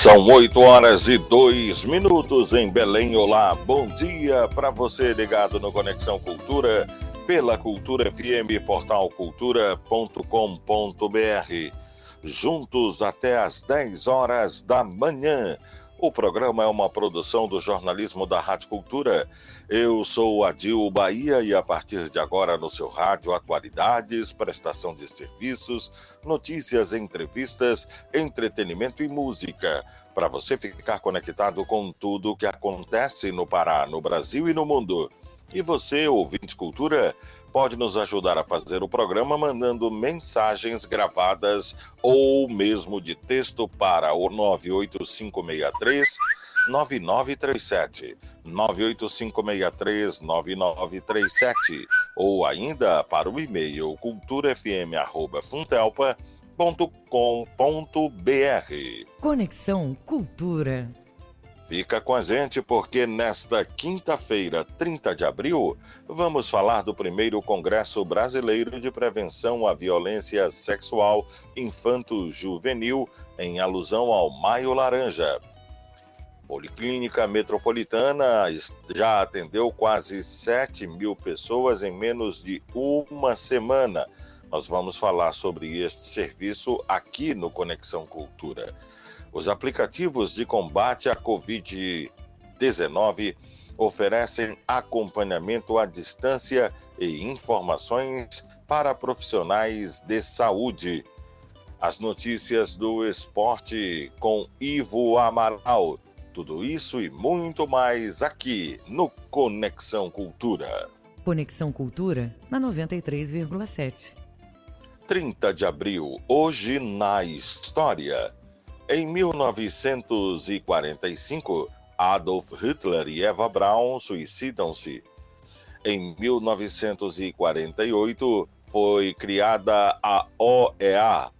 São 8 horas e 2 minutos em Belém. Olá, bom dia para você ligado no Conexão Cultura pela Cultura FM, portal cultura.com.br. Juntos até às 10 horas da manhã. O programa é uma produção do jornalismo da Rádio Cultura. Eu sou Adil Bahia e a partir de agora no seu rádio, atualidades, prestação de serviços, notícias, entrevistas, entretenimento e música. Para você ficar conectado com tudo o que acontece no Pará, no Brasil e no mundo. E você, ouvinte cultura, pode nos ajudar a fazer o programa mandando mensagens gravadas ou mesmo de texto para o 98563 9937 98563 9937 ou ainda para o e-mail culturafm@funtelpa.com.br. Conexão Cultura. Fica com a gente porque nesta quinta-feira, 30 de abril, vamos falar do primeiro Congresso Brasileiro de Prevenção à Violência Sexual Infanto-Juvenil, em alusão ao Maio Laranja. Policlínica Metropolitana já atendeu quase 7 mil pessoas em menos de uma semana. Nós vamos falar sobre este serviço aqui no Conexão Cultura. Os aplicativos de combate à Covid-19 oferecem acompanhamento à distância e informações para profissionais de saúde. As notícias do esporte com Ivo Amaral. Tudo isso e muito mais aqui no Conexão Cultura. Conexão Cultura na 93,7. 30 de abril, hoje na história. Em 1945, Adolf Hitler e Eva Braun suicidam-se. Em 1948, foi criada a OEA,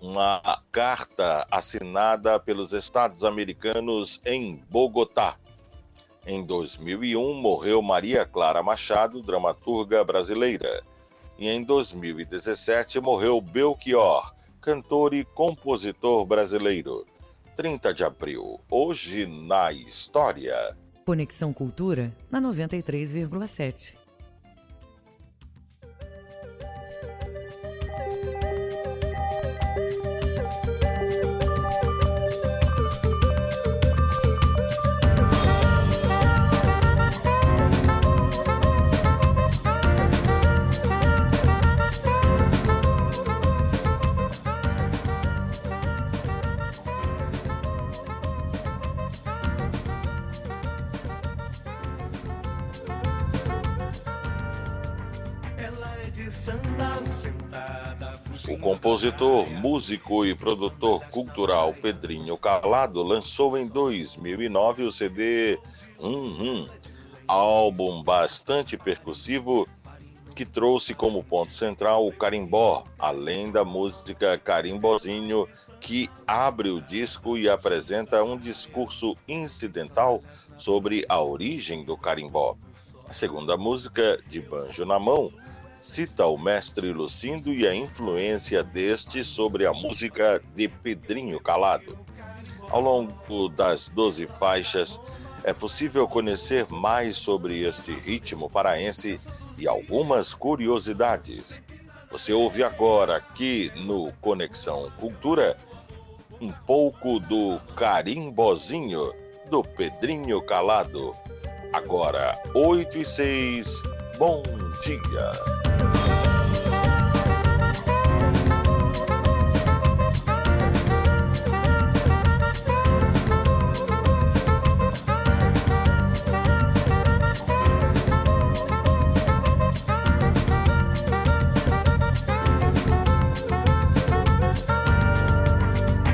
uma carta assinada pelos Estados americanos em Bogotá. Em 2001, morreu Maria Clara Machado, dramaturga brasileira. E em 2017, morreu Belchior, cantor e compositor brasileiro. 30 de abril, hoje na história. Conexão Cultura na 93,7. O compositor, músico e produtor cultural Pedrinho Calado lançou em 2009 o CD Hum Hum, álbum bastante percussivo que trouxe como ponto central o carimbó, além da música Carimbozinho, que abre o disco e apresenta um discurso incidental sobre a origem do carimbó. A segunda música, De Banjo na Mão, cita o mestre Lucindo e a influência deste sobre a música de Pedrinho Calado. Ao longo das 12 faixas, é possível conhecer mais sobre este ritmo paraense e algumas curiosidades. Você ouve agora aqui no Conexão Cultura um pouco do carimbozinho do Pedrinho Calado. Agora, 8 e 6, bom dia.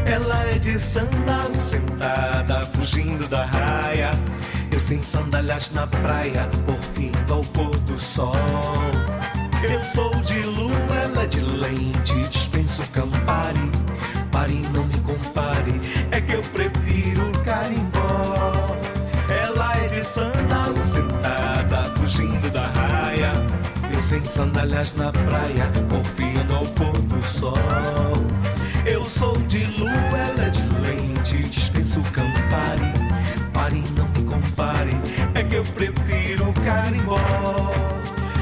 Ela é de sandália sentada, fugindo da raiva sem sandálias na praia, porfindo ao pôr do sol. Eu sou de lua, ela é de lente, dispenso Campari. Pare, não me compare, é que eu prefiro carimbó. Ela é de sandalo sentada, fugindo da raia. Eu sem sandálias na praia, porfindo ao pôr do sol. Eu sou de lua, ela é de lente, dispenso Campari. Pare, não é que eu prefiro carimbó.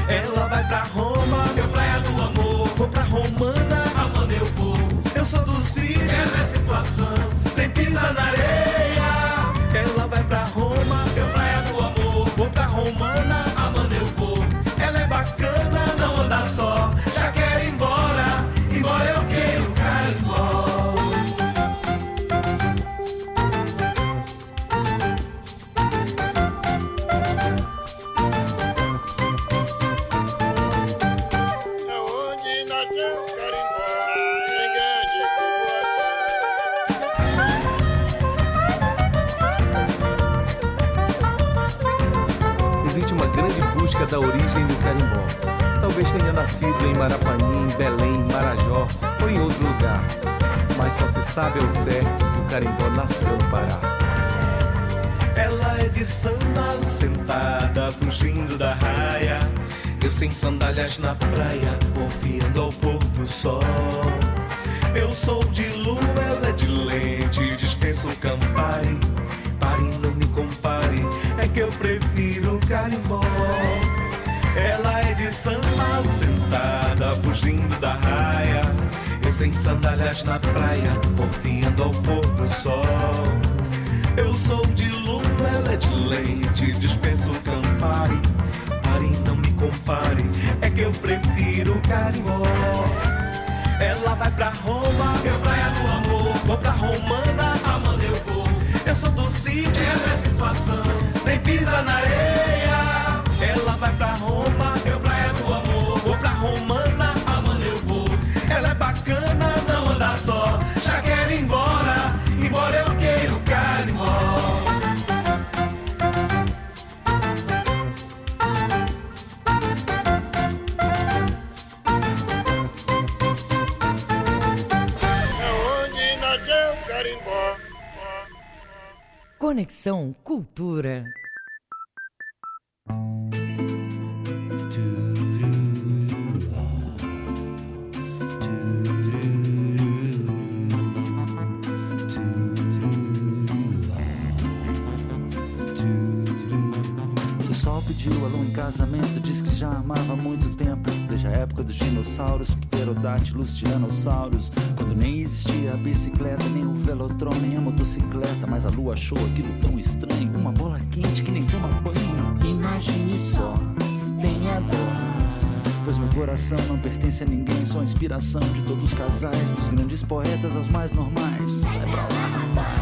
Ela vai pra Roma, meu praia do amor. Vou pra Romana, amando eu vou. Eu sou do sítio, ela é situação. Nem pisa na areia. Ela vai pra Talvez tenha nascido em Marapanim, Belém, Marajó ou em outro lugar. Mas só se sabe ao certo que o carimbó nasceu no Pará. Ela é de sandalo sentada, fugindo da raia. Eu sem sandálias na praia, ouvindo ao pôr do sol. Eu sou de lua, ela é de lente, dispenso Campari. Pare, não me compare, é que eu prefiro carimbó. Sandalo sentada, fugindo da raia. Eu sem sandálias na praia, ouvindo ao pôr do sol. Eu sou de lua, ela é de leite, dispenso Campari. Pare, não me compare, é que eu prefiro carimbó. Ela vai pra Roma, eu praia do amor. Vou pra Romana, amando eu vou. Eu sou do sítio, é situação, nem pisa na areia. Conexão Cultura. O sol pediu a lua em casamento, diz que já amava muito Desde a época dos dinossauros, pterodátilos, tiranossauros. Quando nem existia a bicicleta, nem o velotron, nem a motocicleta. Mas a lua achou aquilo tão estranho. Uma bola quente que nem toma banho. Imagine só, tenha dó. Pois meu coração não pertence a ninguém, sou a inspiração de todos os casais, dos grandes poetas aos mais normais. Sai pra lá, rapaz.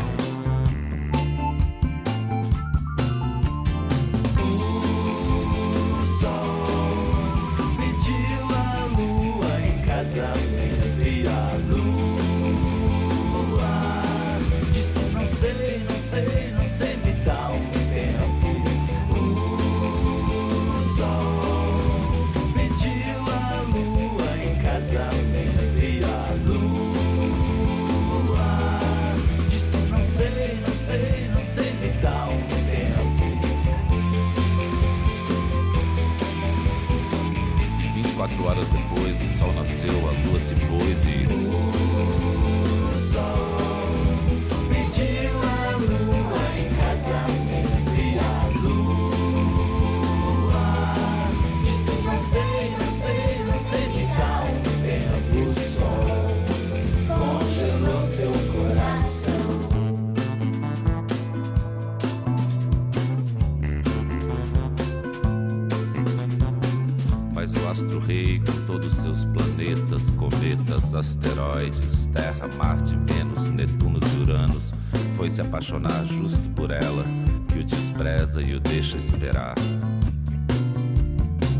deixa esperar.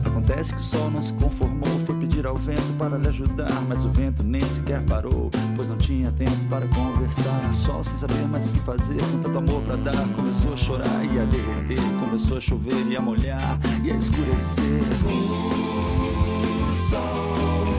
Acontece que o sol não se conformou, foi pedir ao vento para lhe ajudar, mas o vento nem sequer parou, pois não tinha tempo para conversar. Sol sem saber mais o que fazer, com tanto amor para dar, começou a chorar e a derreter, começou a chover e a molhar e a escurecer. O sol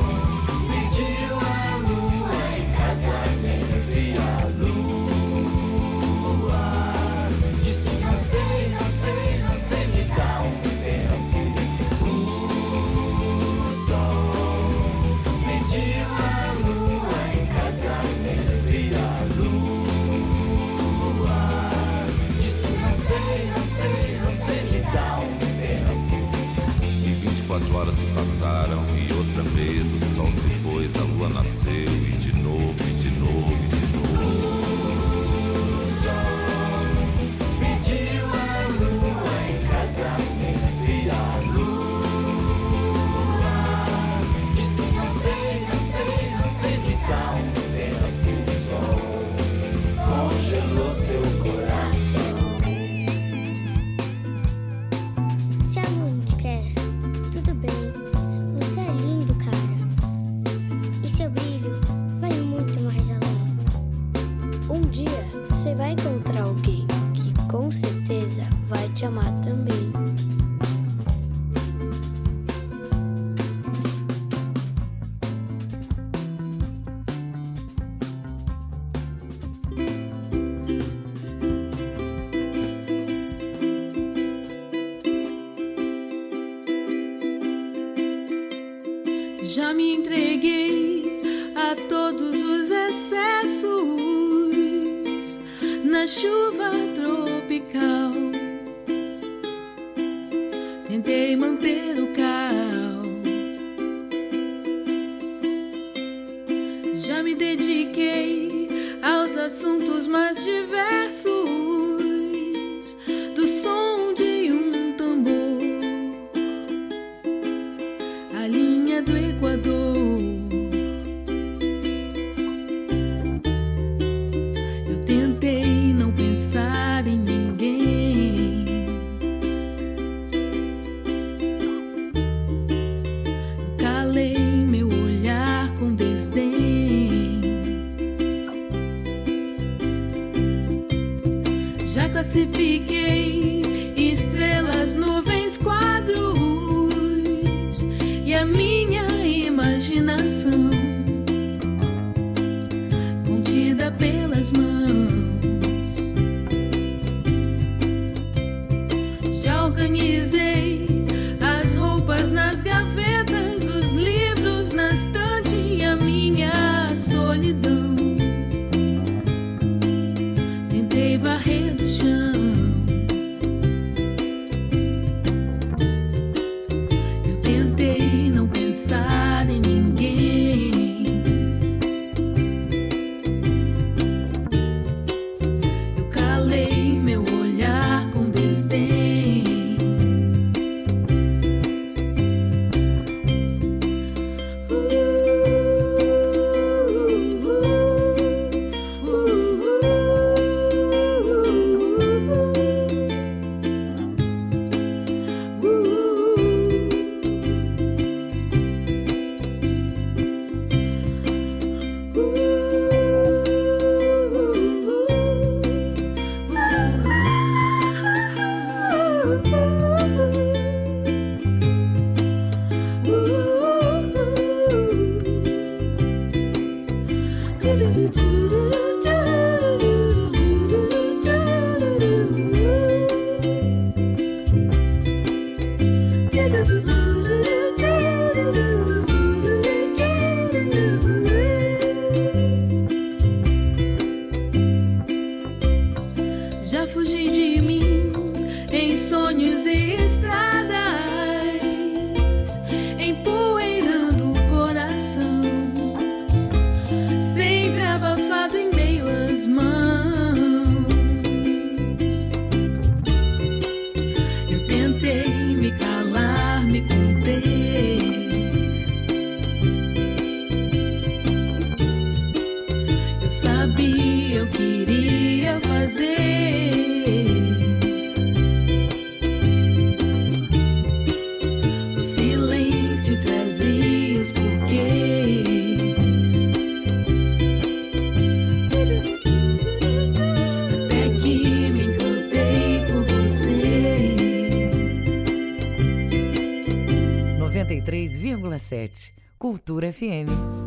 Cultura FM.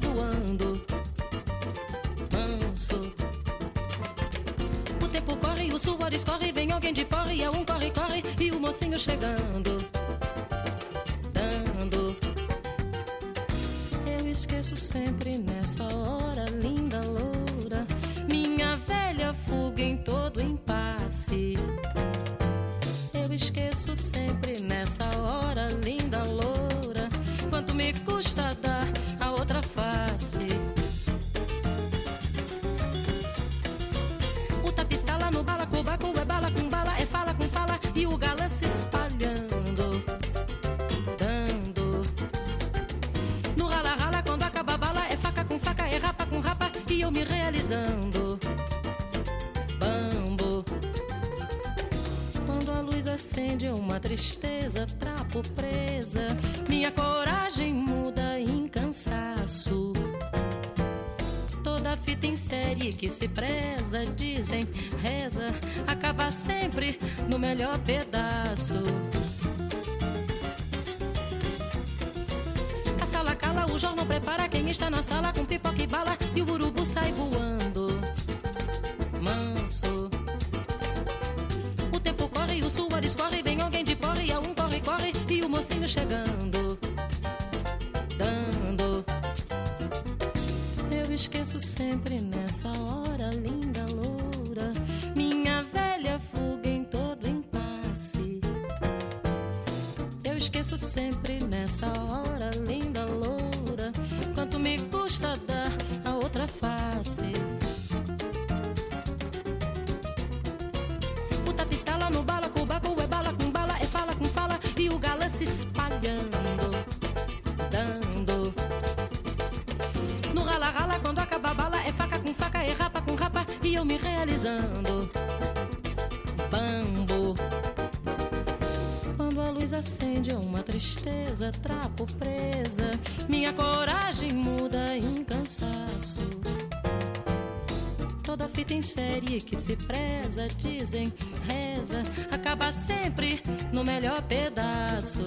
Me realizando. tristeza, trapo presa. Minha coragem muda em cansaço. Toda fita em série que se preza, dizem, reza, acaba sempre no melhor pedaço. A sala cala, o jornal prepara quem está na sala sempre tristeza, trapo presa. Minha coragem muda em cansaço. Toda fita em série que se preza, dizem, reza, acaba sempre no melhor pedaço.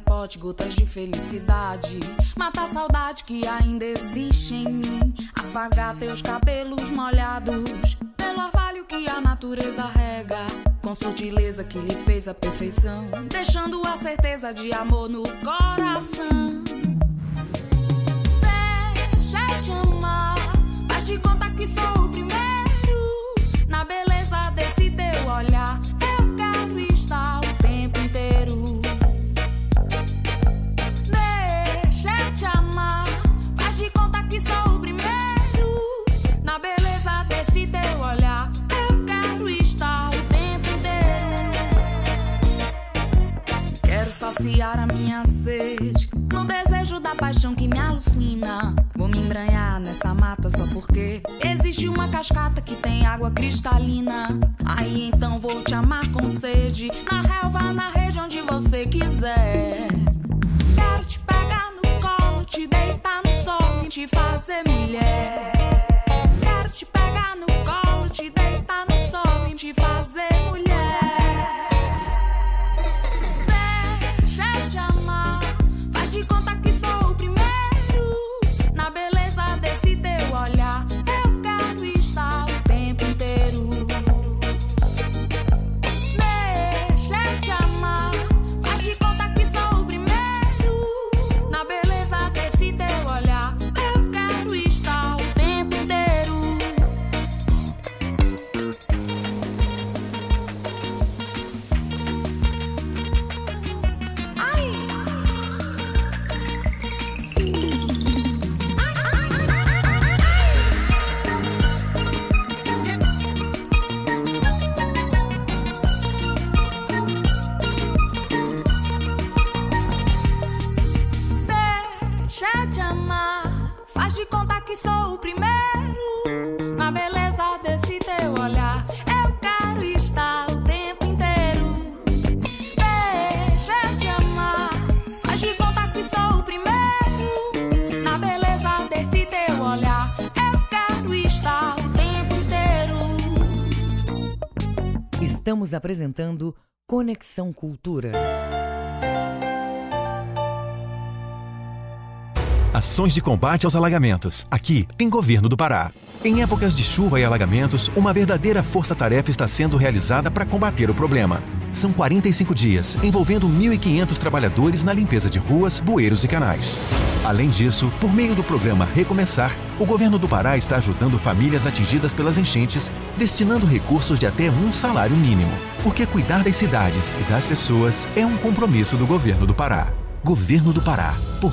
Em pote gotas de felicidade, matar a saudade que ainda existe em mim. Afagar teus cabelos molhados pelo orvalho que a natureza rega. Com sutileza que lhe fez a perfeição, deixando a certeza de amor no coração. Deixa te amar, faz de conta que sou o primeiro. Paixão que me alucina. Vou me embranhar nessa mata só porque existe uma cascata que tem água cristalina. Aí então vou te amar com sede, na relva, na região onde você quiser. Quero te pegar no colo, te deitar no sol e te fazer mulher. Quero te pegar no colo, te deitar no sol e te fazer Estamos apresentando Conexão Cultura. Ações de combate aos alagamentos. Aqui tem Governo do Pará. Em épocas de chuva e alagamentos, uma verdadeira força-tarefa está sendo realizada para combater o problema. São 45 dias, envolvendo 1.500 trabalhadores na limpeza de ruas, bueiros e canais. Além disso, por meio do programa Recomeçar, o governo do Pará está ajudando famílias atingidas pelas enchentes, destinando recursos de até um salário mínimo. Porque cuidar das cidades e das pessoas é um compromisso do governo do Pará. Governo do Pará, por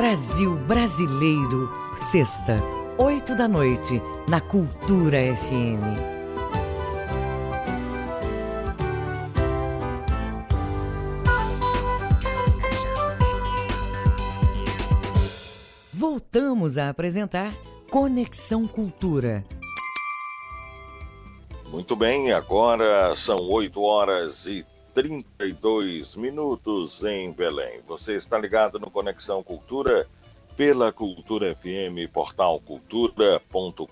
Brasil Brasileiro, sexta, oito da noite, na Cultura FM. Voltamos a apresentar Conexão Cultura. Muito bem, agora são 8 horas e 32 minutos em Belém. Você está ligado no Conexão Cultura pela Cultura FM, portal cultura.com.br.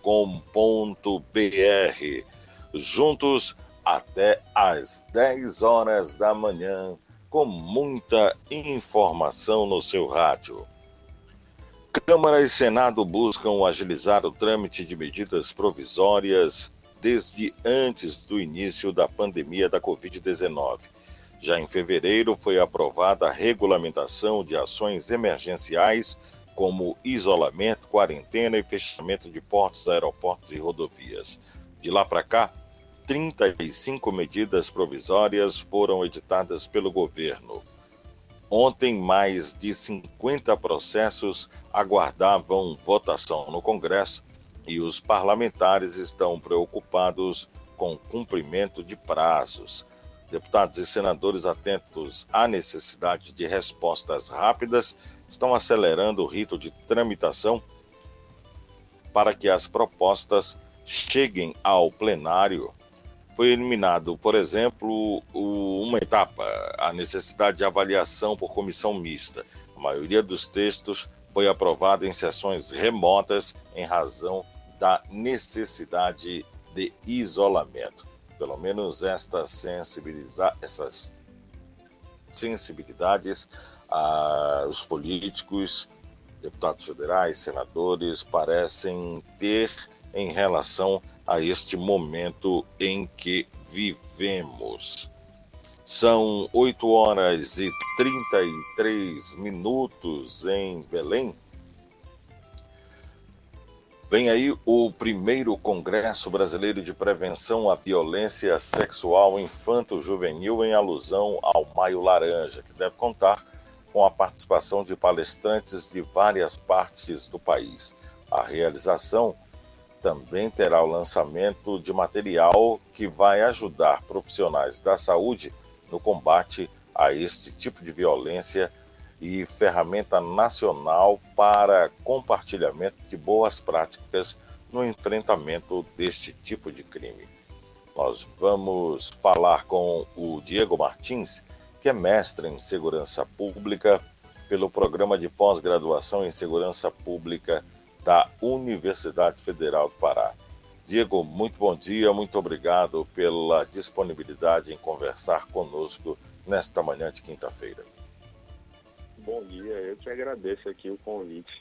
Juntos até às 10 horas da manhã, com muita informação no seu rádio. Câmara e Senado buscam agilizar o trâmite de medidas provisórias desde antes do início da pandemia da Covid-19. Já em fevereiro foi aprovada a regulamentação de ações emergenciais como isolamento, quarentena e fechamento de portos, aeroportos e rodovias. De lá para cá, 35 medidas provisórias foram editadas pelo governo. Ontem, mais de 50 processos aguardavam votação no Congresso e os parlamentares estão preocupados com o cumprimento de prazos. Deputados e senadores atentos à necessidade de respostas rápidas estão acelerando o rito de tramitação para que as propostas cheguem ao plenário. Foi eliminado, por exemplo, uma etapa, a necessidade de avaliação por comissão mista. A maioria dos textos foi aprovada em sessões remotas em razão da necessidade de isolamento. Pelo menos esta sensibiliza essas sensibilidades os políticos, deputados federais, senadores parecem ter em relação a este momento em que vivemos. São 8 horas e 33 minutos em Belém. Vem aí o primeiro Congresso Brasileiro de Prevenção à Violência Sexual Infanto-Juvenil em alusão ao Maio Laranja, que deve contar com a participação de palestrantes de várias partes do país. A realização também terá o lançamento de material que vai ajudar profissionais da saúde no combate a este tipo de violência e ferramenta nacional para compartilhamento de boas práticas no enfrentamento deste tipo de crime. Nós vamos falar com o Diego Martins, que é mestre em segurança pública pelo programa de pós-graduação em segurança pública da Universidade Federal do Pará. Diego, muito bom dia, muito obrigado pela disponibilidade em conversar conosco nesta manhã de quinta-feira. Bom dia, eu te agradeço aqui o convite.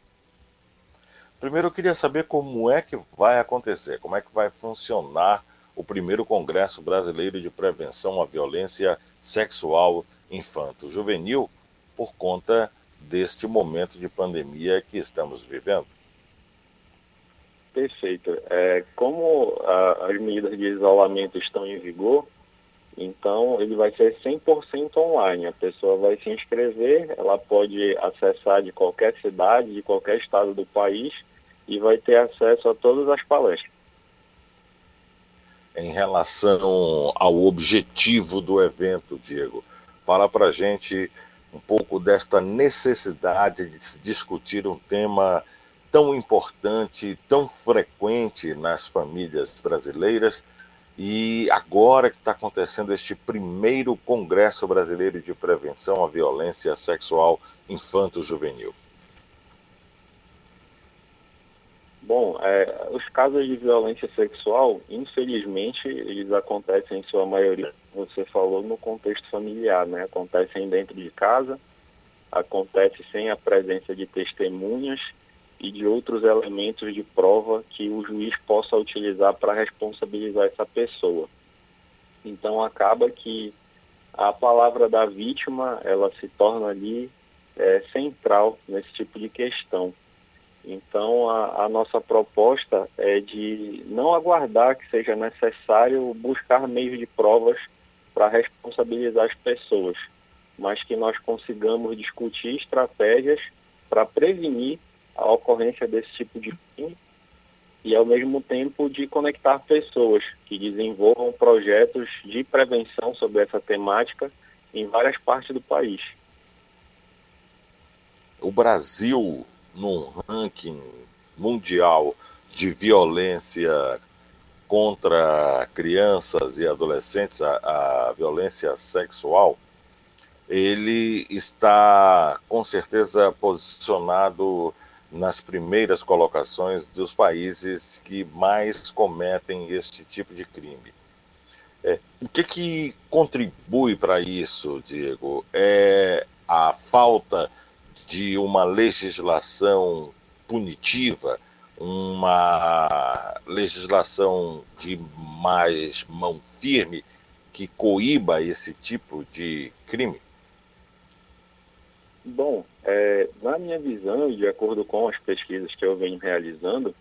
Primeiro eu queria saber como é que vai acontecer, como é que vai funcionar o primeiro Congresso Brasileiro de Prevenção à Violência Sexual Infanto-Juvenil por conta deste momento de pandemia que estamos vivendo. Perfeito. É, como a, as medidas de isolamento estão em vigor, então, ele vai ser 100% online. A pessoa vai se inscrever, ela pode acessar de qualquer cidade, de qualquer estado do país e vai ter acesso a todas as palestras. Em relação ao objetivo do evento, Diego, fala para gente um pouco desta necessidade de se discutir um tema tão importante, tão frequente nas famílias brasileiras e agora que está acontecendo este primeiro Congresso Brasileiro de Prevenção à Violência Sexual Infanto-Juvenil? Bom, é, os casos de violência sexual, infelizmente, eles acontecem em sua maioria, você falou, no contexto familiar, né? Acontecem dentro de casa, acontece sem a presença de testemunhas e de outros elementos de prova que o juiz possa utilizar para responsabilizar essa pessoa. Então acaba que a palavra da vítima ela se torna ali é, central nesse tipo de questão. Então a, a nossa proposta é de não aguardar que seja necessário buscar meios de provas para responsabilizar as pessoas, mas que nós consigamos discutir estratégias para prevenir a ocorrência desse tipo de crime e, ao mesmo tempo, de conectar pessoas que desenvolvam projetos de prevenção sobre essa temática em várias partes do país. O Brasil, num ranking mundial de violência contra crianças e adolescentes, a, a violência sexual, ele está com certeza posicionado nas primeiras colocações dos países que mais cometem este tipo de crime. É, o que, que contribui para isso, Diego? É a falta de uma legislação punitiva, uma legislação de mais mão firme que coíba esse tipo de crime? Bom, é, na minha visão, de acordo com as pesquisas que eu venho realizando,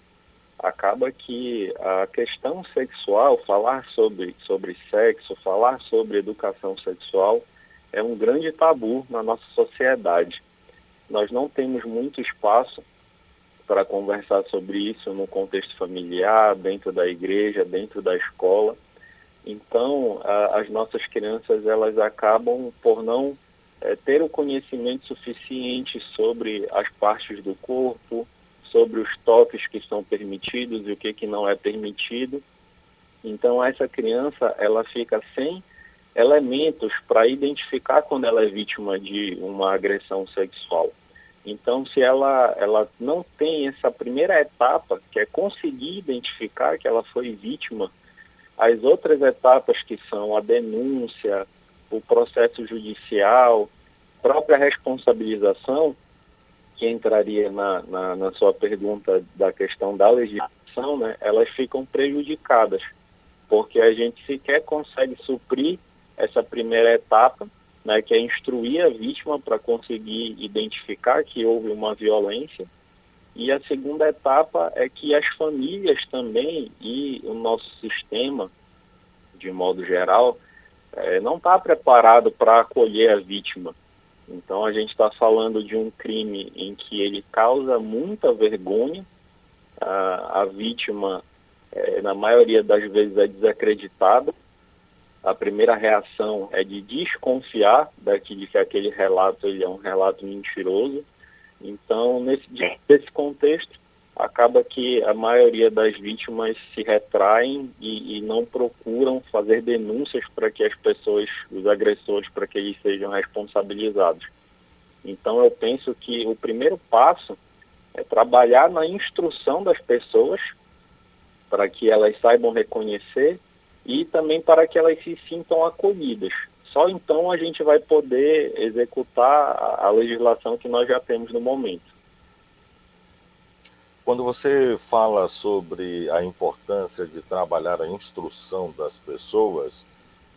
acaba que a questão sexual, falar sobre, sobre sexo, falar sobre educação sexual, é um grande tabu na nossa sociedade. Nós não temos muito espaço para conversar sobre isso no contexto familiar, dentro da igreja, dentro da escola. Então, a, as nossas crianças elas acabam por não é, ter o conhecimento suficiente sobre as partes do corpo, sobre os toques que são permitidos e o que, que não é permitido. Então, essa criança ela fica sem elementos para identificar quando ela é vítima de uma agressão sexual. Então, se ela, ela não tem essa primeira etapa, que é conseguir identificar que ela foi vítima, as outras etapas que são a denúncia, o processo judicial, própria responsabilização, que entraria na, na, na sua pergunta da questão da legislação, né, elas ficam prejudicadas, porque a gente sequer consegue suprir essa primeira etapa, né, que é instruir a vítima para conseguir identificar que houve uma violência. E a segunda etapa é que as famílias também e o nosso sistema, de modo geral, é, não está preparado para acolher a vítima. Então a gente está falando de um crime em que ele causa muita vergonha, a, a vítima, é, na maioria das vezes, é desacreditada, a primeira reação é de desconfiar daquele que aquele relato ele é um relato mentiroso. Então, nesse, nesse contexto, acaba que a maioria das vítimas se retraem e, e não procuram fazer denúncias para que as pessoas, os agressores, para que eles sejam responsabilizados. Então, eu penso que o primeiro passo é trabalhar na instrução das pessoas para que elas saibam reconhecer e também para que elas se sintam acolhidas. Só então a gente vai poder executar a legislação que nós já temos no momento. Quando você fala sobre a importância de trabalhar a instrução das pessoas,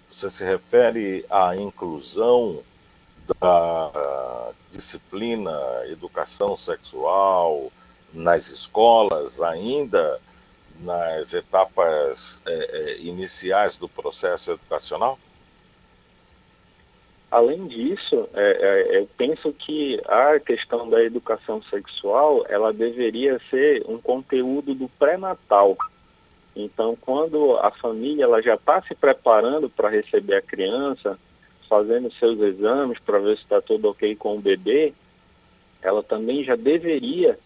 você se refere à inclusão da disciplina educação sexual nas escolas, ainda nas etapas é, é, iniciais do processo educacional? Além disso, é, é, eu penso que a questão da educação sexual ela deveria ser um conteúdo do pré-natal. Então, quando a família ela já está se preparando para receber a criança, fazendo seus exames para ver se está tudo ok com o bebê, ela também já deveria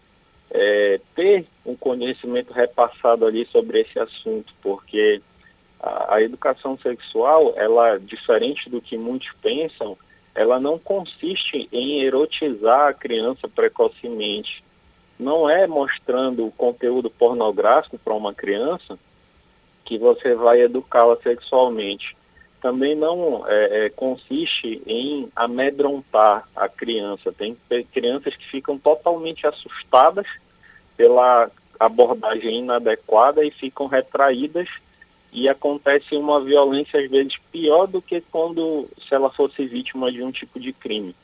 é, ter um conhecimento repassado ali sobre esse assunto, porque a, a, educação sexual, ela, diferente do que muitos pensam, ela não consiste em erotizar a criança precocemente. Não é mostrando o conteúdo pornográfico para uma criança que você vai educá-la sexualmente. Também não é, é, consiste em amedrontar a criança. Tem crianças que ficam totalmente assustadas pela abordagem inadequada e ficam retraídas e acontece uma violência às vezes pior do que quando se ela fosse vítima de um tipo de crime.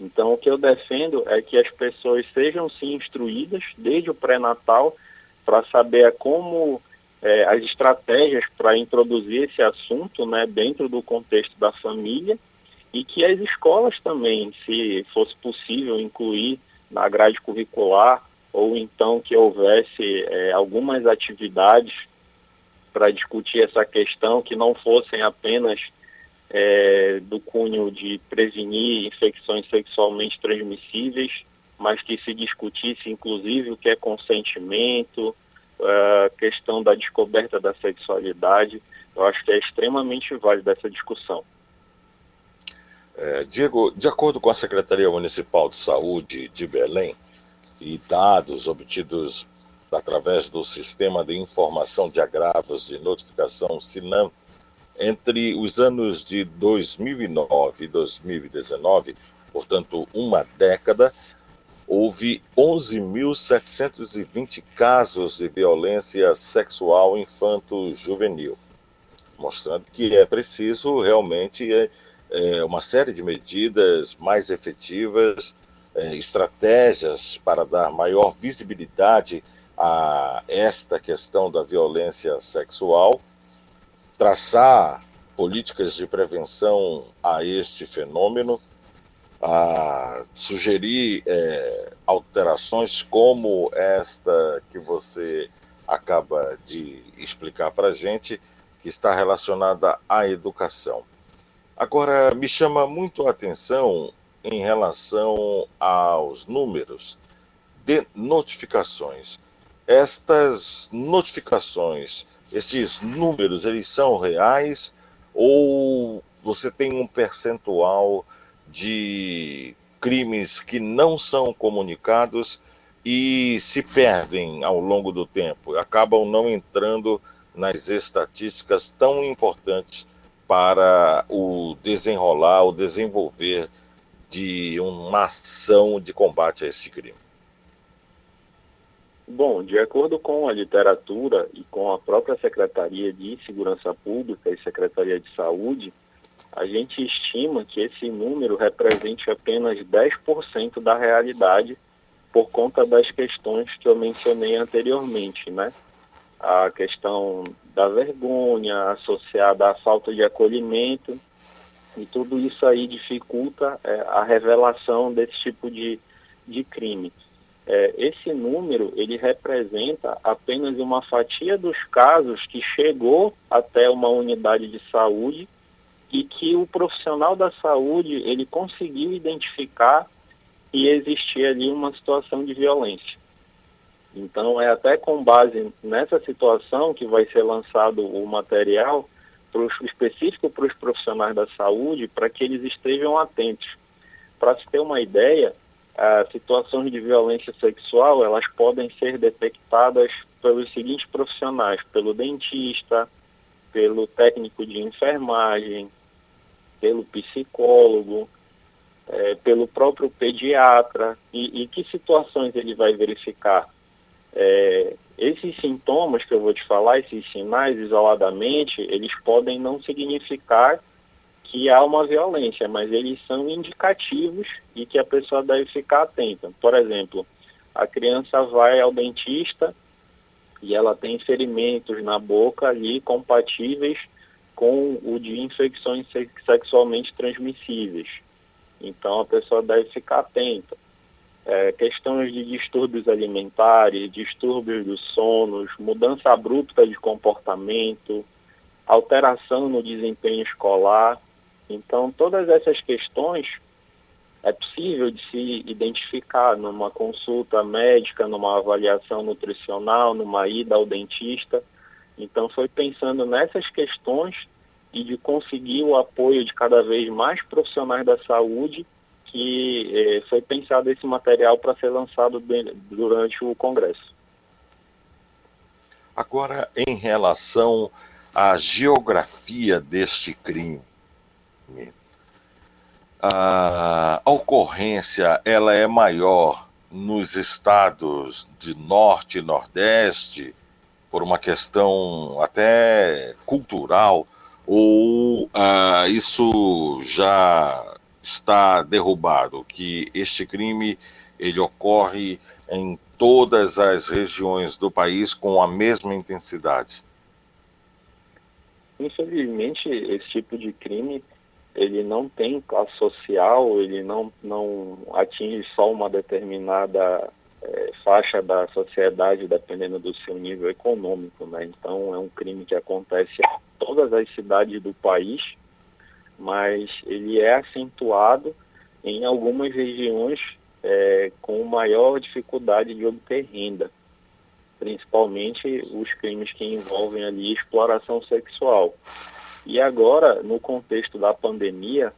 Então o que eu defendo é que as pessoas sejam sim instruídas desde o pré-natal para saber como é, as estratégias para introduzir esse assunto né, dentro do contexto da família e que as escolas também, se fosse possível, incluir na grade curricular ou então que houvesse é, algumas atividades para discutir essa questão que não fossem apenas é, do cunho de prevenir infecções sexualmente transmissíveis, mas que se discutisse inclusive o que é consentimento, a questão da descoberta da sexualidade. Eu acho que é extremamente válida essa discussão. É, Diego, de acordo com a Secretaria Municipal de Saúde de Belém, e dados obtidos através do Sistema de Informação de Agravos de Notificação SINAM entre os anos de 2009 e 2019, portanto, uma década, houve 11.720 casos de violência sexual infanto-juvenil, mostrando que é preciso realmente é, é, uma série de medidas mais efetivas é, estratégias para dar maior visibilidade a esta questão da violência sexual, traçar políticas de prevenção a este fenômeno, a sugerir é, alterações como esta que você acaba de explicar para a gente, que está relacionada à educação. Agora, me chama muito a atenção em relação aos números de notificações. Estas notificações, esses números, eles são reais ou você tem um percentual de crimes que não são comunicados e se perdem ao longo do tempo, acabam não entrando nas estatísticas tão importantes para o desenrolar, o desenvolver de uma ação de combate a este crime? Bom, de acordo com a literatura e com a própria Secretaria de Segurança Pública e Secretaria de Saúde, a gente estima que esse número represente apenas 10% da realidade por conta das questões que eu mencionei anteriormente, né? A questão da vergonha associada à falta de acolhimento e tudo isso aí dificulta é, a revelação desse tipo de, de crime. É, esse número ele representa apenas uma fatia dos casos que chegou até uma unidade de saúde e que o profissional da saúde ele conseguiu identificar que existia ali uma situação de violência. Então é até com base nessa situação que vai ser lançado o material específico para os profissionais da saúde para que eles estejam atentos. Para se ter uma ideia, as situações de violência sexual elas podem ser detectadas pelos seguintes profissionais, pelo dentista, pelo técnico de enfermagem, pelo psicólogo, é, pelo próprio pediatra. E, e, que situações ele vai verificar? É, esses sintomas que eu vou te falar, esses sinais isoladamente, eles podem não significar que há uma violência, mas eles são indicativos e que a pessoa deve ficar atenta. Por exemplo, a criança vai ao dentista e ela tem ferimentos na boca ali compatíveis com o de infecções sexualmente transmissíveis. Então a pessoa deve ficar atenta. É, questões de distúrbios alimentares, distúrbios do sono, mudança abrupta de comportamento, alteração no desempenho escolar. Então, todas essas questões é possível de se identificar numa consulta médica, numa avaliação nutricional, numa ida ao dentista. Então, foi pensando nessas questões e de conseguir o apoio de cada vez mais profissionais da saúde que eh, foi pensado esse material para ser lançado durante o Congresso. Agora, em relação à geografia deste crime, a ocorrência ela é maior nos estados de norte e nordeste por uma questão até cultural ou uh, isso já está derrubado, que este crime ele ocorre em todas as regiões do país com a mesma intensidade? Infelizmente, esse tipo de crime ele não tem classe social, ele não, não atinge só uma determinada é, faixa da sociedade, dependendo do seu nível econômico. Né? Então, é um crime que acontece em todas as cidades do país, mas ele é acentuado em algumas regiões é, com maior dificuldade de obter renda, principalmente os crimes que envolvem ali exploração sexual. E agora, no contexto da pandemia,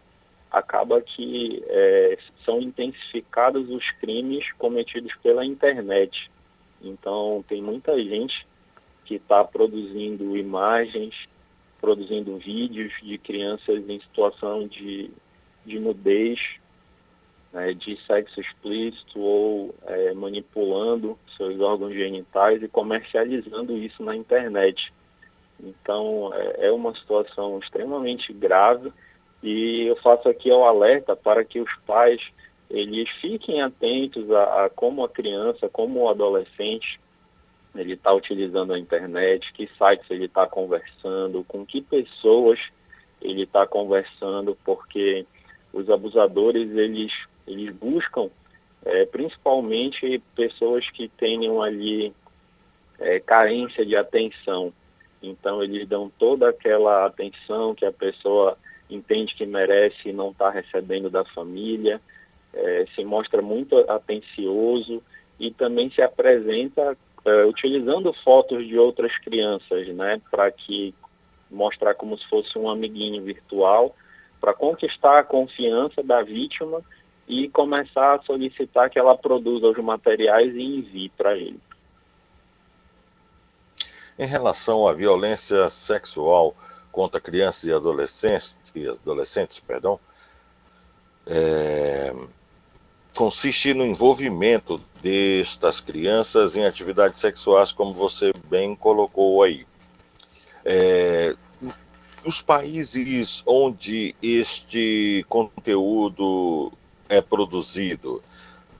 acaba que é, são intensificados os crimes cometidos pela internet. Então, tem muita gente que está produzindo imagens, produzindo vídeos de crianças em situação de, de nudez, né, de sexo explícito ou é, manipulando seus órgãos genitais e comercializando isso na internet. Então, é, é uma situação extremamente grave e eu faço aqui o alerta para que os pais eles fiquem atentos a, a como a criança, como o adolescente ele está utilizando a internet, que sites ele está conversando, com que pessoas ele está conversando, porque os abusadores eles, eles buscam é, principalmente pessoas que tenham ali é, carência de atenção. Então eles dão toda aquela atenção que a pessoa entende que merece e não está recebendo da família, é, se mostra muito atencioso e também se apresenta é, utilizando fotos de outras crianças, né, para que mostrar como se fosse um amiguinho virtual, para conquistar a confiança da vítima e começar a solicitar que ela produza os materiais e envie para ele. Em relação à violência sexual contra crianças e adolescentes, adolescentes, perdão, é, consiste no envolvimento destas crianças em atividades sexuais, como você bem colocou aí. É, os países onde este conteúdo é produzido,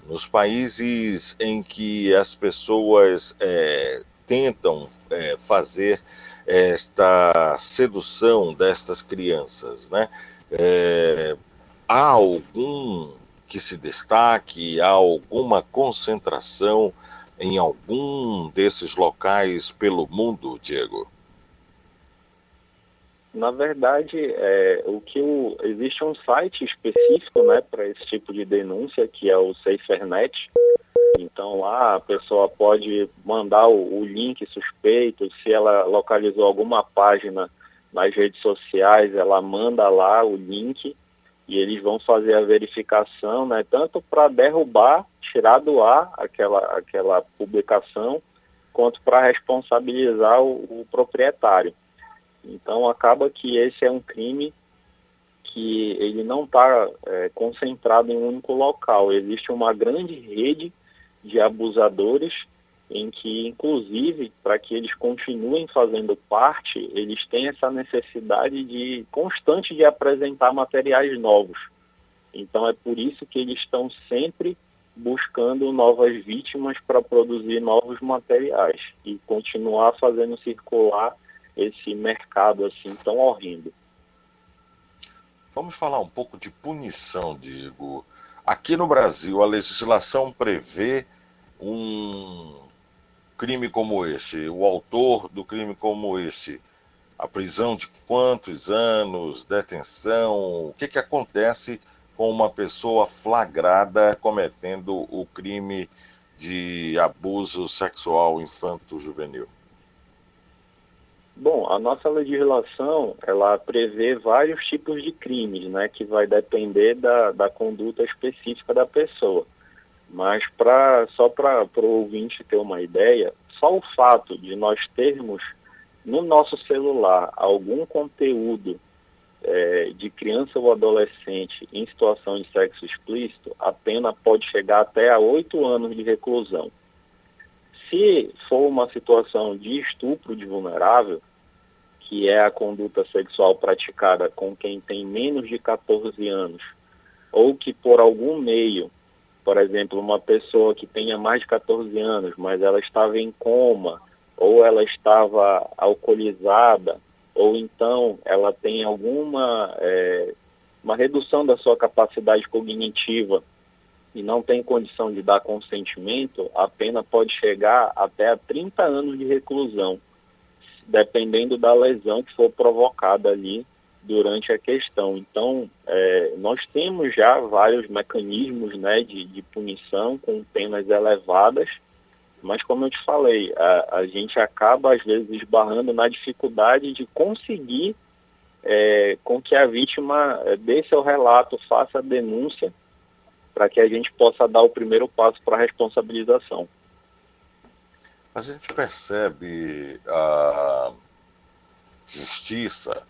nos países em que as pessoas é, tentam é, fazer esta sedução destas crianças, né? É, há algum que se destaque, há alguma concentração em algum desses locais pelo mundo, Diego? Na verdade, é, o que o, existe um site específico né, para esse tipo de denúncia, que é o SaferNet, então lá a pessoa pode mandar o, o link suspeito, se ela localizou alguma página nas redes sociais, ela manda lá o link e eles vão fazer a verificação, né, tanto para derrubar, tirar do ar aquela, aquela publicação, quanto para responsabilizar o, o, proprietário. Então acaba que esse é um crime que ele não está é, concentrado em um único local. Existe uma grande rede de abusadores, em que, inclusive, para que eles continuem fazendo parte, eles têm essa necessidade de constante de apresentar materiais novos. Então, é por isso que eles estão sempre buscando novas vítimas para produzir novos materiais e continuar fazendo circular esse mercado assim tão horrendo. Vamos falar um pouco de punição, Diego. Aqui no Brasil, a legislação prevê um crime como este, o autor do crime como este, a prisão de quantos anos, detenção, o que, que acontece com uma pessoa flagrada cometendo o crime de abuso sexual infanto-juvenil? Bom, a nossa legislação, ela prevê vários tipos de crimes, né, que vai depender da, da conduta específica da pessoa. Mas pra, só para o ouvinte ter uma ideia, só o fato de nós termos no nosso celular algum conteúdo é, de criança ou adolescente em situação de sexo explícito, a pena pode chegar até a oito anos de reclusão. Se for uma situação de estupro de vulnerável, que é a conduta sexual praticada com quem tem menos de 14 anos, ou que por algum meio por exemplo, uma pessoa que tenha mais de 14 anos, mas ela estava em coma, ou ela estava alcoolizada, ou então ela tem alguma é, uma redução da sua capacidade cognitiva e não tem condição de dar consentimento, a pena pode chegar até a 30 anos de reclusão, dependendo da lesão que for provocada ali durante a questão. Então, é, nós temos já vários mecanismos né, de, de, punição com penas elevadas, mas como eu te falei, a, a gente acaba às vezes esbarrando na dificuldade de conseguir é, com que a vítima é, dê seu relato, faça a denúncia, para que a gente possa dar o primeiro passo para a responsabilização. A gente percebe a justiça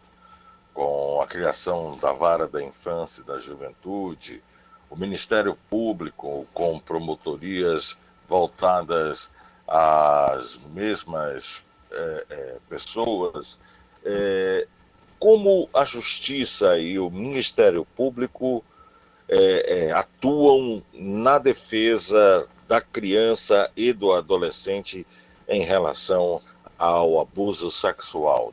com a criação da Vara da Infância e da Juventude, o Ministério Público com promotorias voltadas às mesmas é, é, pessoas, é, como a Justiça e o Ministério Público é, é, atuam na defesa da criança e do adolescente em relação ao abuso sexual?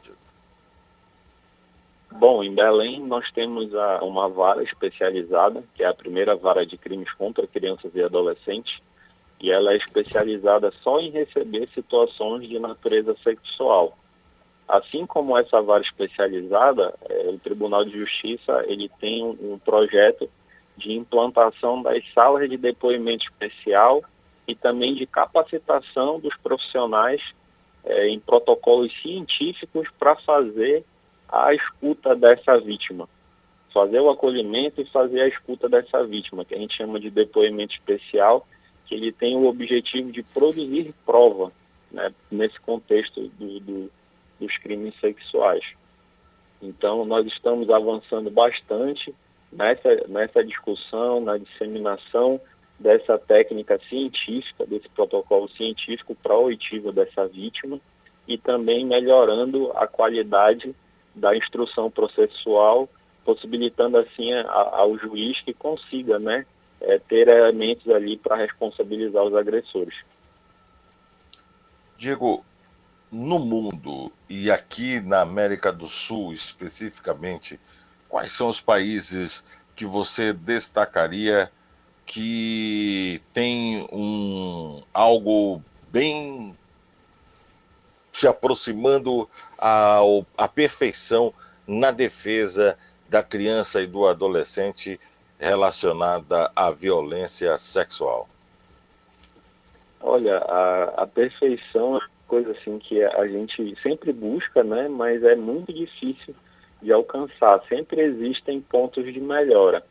Bom, em Belém nós temos a, uma vara especializada, que é a primeira vara de crimes contra crianças e adolescentes, e ela é especializada só em receber situações de natureza sexual. Assim como essa vara especializada, é, o Tribunal de Justiça ele tem um, um projeto de implantação das salas de depoimento especial e também de capacitação dos profissionais é, em protocolos científicos para fazer a escuta dessa vítima. Fazer o acolhimento e fazer a escuta dessa vítima, que a gente chama de depoimento especial, que ele tem o objetivo de produzir prova né, nesse contexto do, do, dos crimes sexuais. Então, nós estamos avançando bastante nessa, nessa discussão, na disseminação dessa técnica científica, desse protocolo científico proativo dessa vítima e também melhorando a qualidade da instrução processual, possibilitando assim a, ao juiz que consiga né, é, ter elementos ali para responsabilizar os agressores. Diego, no mundo e aqui na América do Sul especificamente, quais são os países que você destacaria que tem um algo bem se aproximando à, perfeição na defesa da criança e do adolescente relacionada à violência sexual? Olha, a, a perfeição é coisa assim que a gente sempre busca, né? Mas é muito difícil de alcançar. Sempre existem pontos de melhora.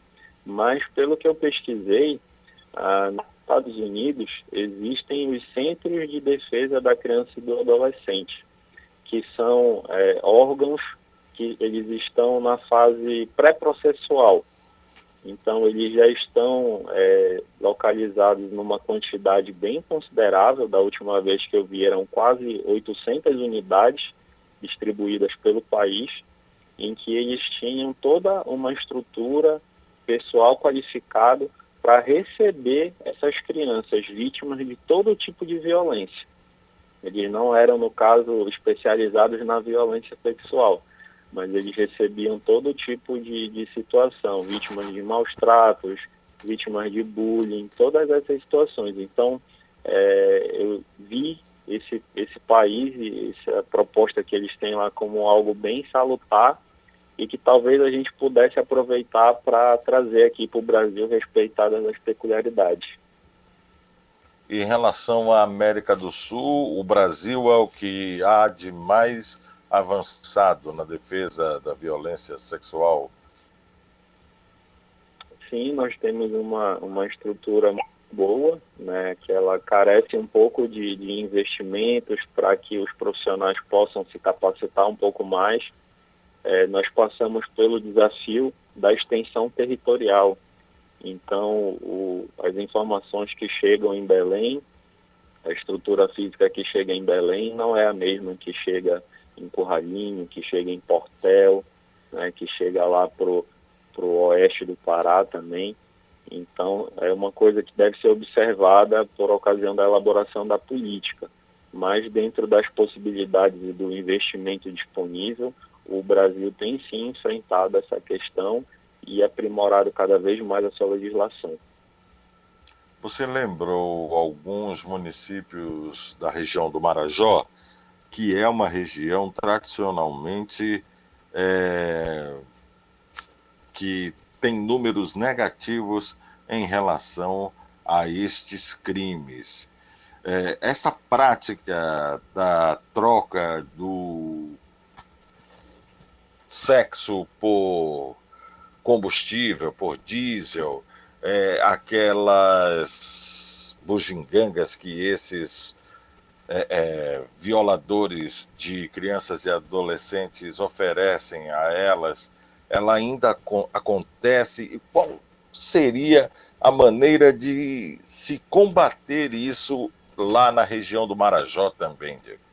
Mas pelo que eu pesquisei, ah, nos Estados Unidos existem os Centros de Defesa da Criança e do Adolescente, que são é, órgãos que eles estão na fase pré-processual. Então, eles já estão é, localizados numa quantidade bem considerável. Da última vez que eu vi, eram quase 800 unidades distribuídas pelo país, em que eles tinham toda uma estrutura pessoal qualificado para receber essas crianças vítimas de todo tipo de violência. Eles não eram, no caso, especializados na violência sexual, mas eles recebiam todo tipo de, de situação, vítimas de maus tratos, vítimas de bullying, todas essas situações. Então, é, eu vi esse, esse país e essa proposta que eles têm lá como algo bem salutar e que talvez a gente pudesse aproveitar para trazer aqui para o Brasil, respeitadas as peculiaridades. Em relação à América do Sul, o Brasil é o que há de mais avançado na defesa da violência sexual? Sim, nós temos uma, uma estrutura boa, né, que ela carece um pouco de, de investimentos para que os profissionais possam se capacitar um pouco mais é, nós passamos pelo desafio da extensão territorial. Então, o, as informações que chegam em Belém, a estrutura física que chega em Belém não é a mesma que chega em Curralinho, que chega em Portel, né, que chega lá para o oeste do Pará também. Então, é uma coisa que deve ser observada por ocasião da elaboração da política. Mas, dentro das possibilidades e do investimento disponível, o Brasil tem sim enfrentado essa questão e aprimorado cada vez mais a sua legislação. Você lembrou alguns municípios da região do Marajó, que é uma região tradicionalmente é, que tem números negativos em relação a estes crimes. É, essa prática da troca do sexo por combustível, por diesel, é, aquelas bugigangas que esses é, é, violadores de crianças e adolescentes oferecem a elas, ela ainda acontece? E qual seria a maneira de se combater isso lá na região do Marajó também, Diego?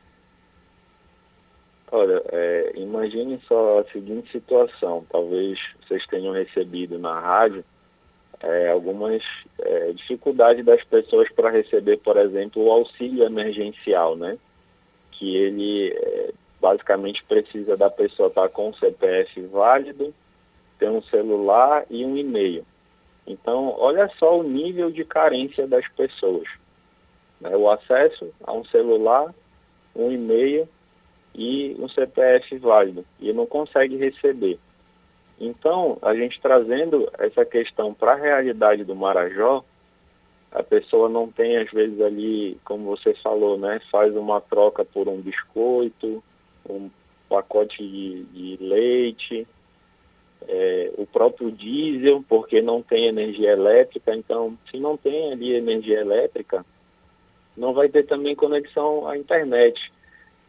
Olha, é, imagine só a seguinte situação. Talvez vocês tenham recebido na rádio é, algumas é, dificuldades das pessoas para receber, por exemplo, o auxílio emergencial, né? Que ele é, basicamente precisa da pessoa estar com o CPF válido, ter um celular e um e-mail. Então, olha só o nível de carência das pessoas. Né? O acesso a um celular, um e-mail e um CPF válido e não consegue receber. Então, a gente trazendo essa questão para a realidade do Marajó, a pessoa não tem, às vezes, ali, como você falou, né, faz uma troca por um biscoito, um pacote de, de leite, é, o próprio diesel, porque não tem energia elétrica. Então, se não tem ali energia elétrica, não vai ter também conexão à internet.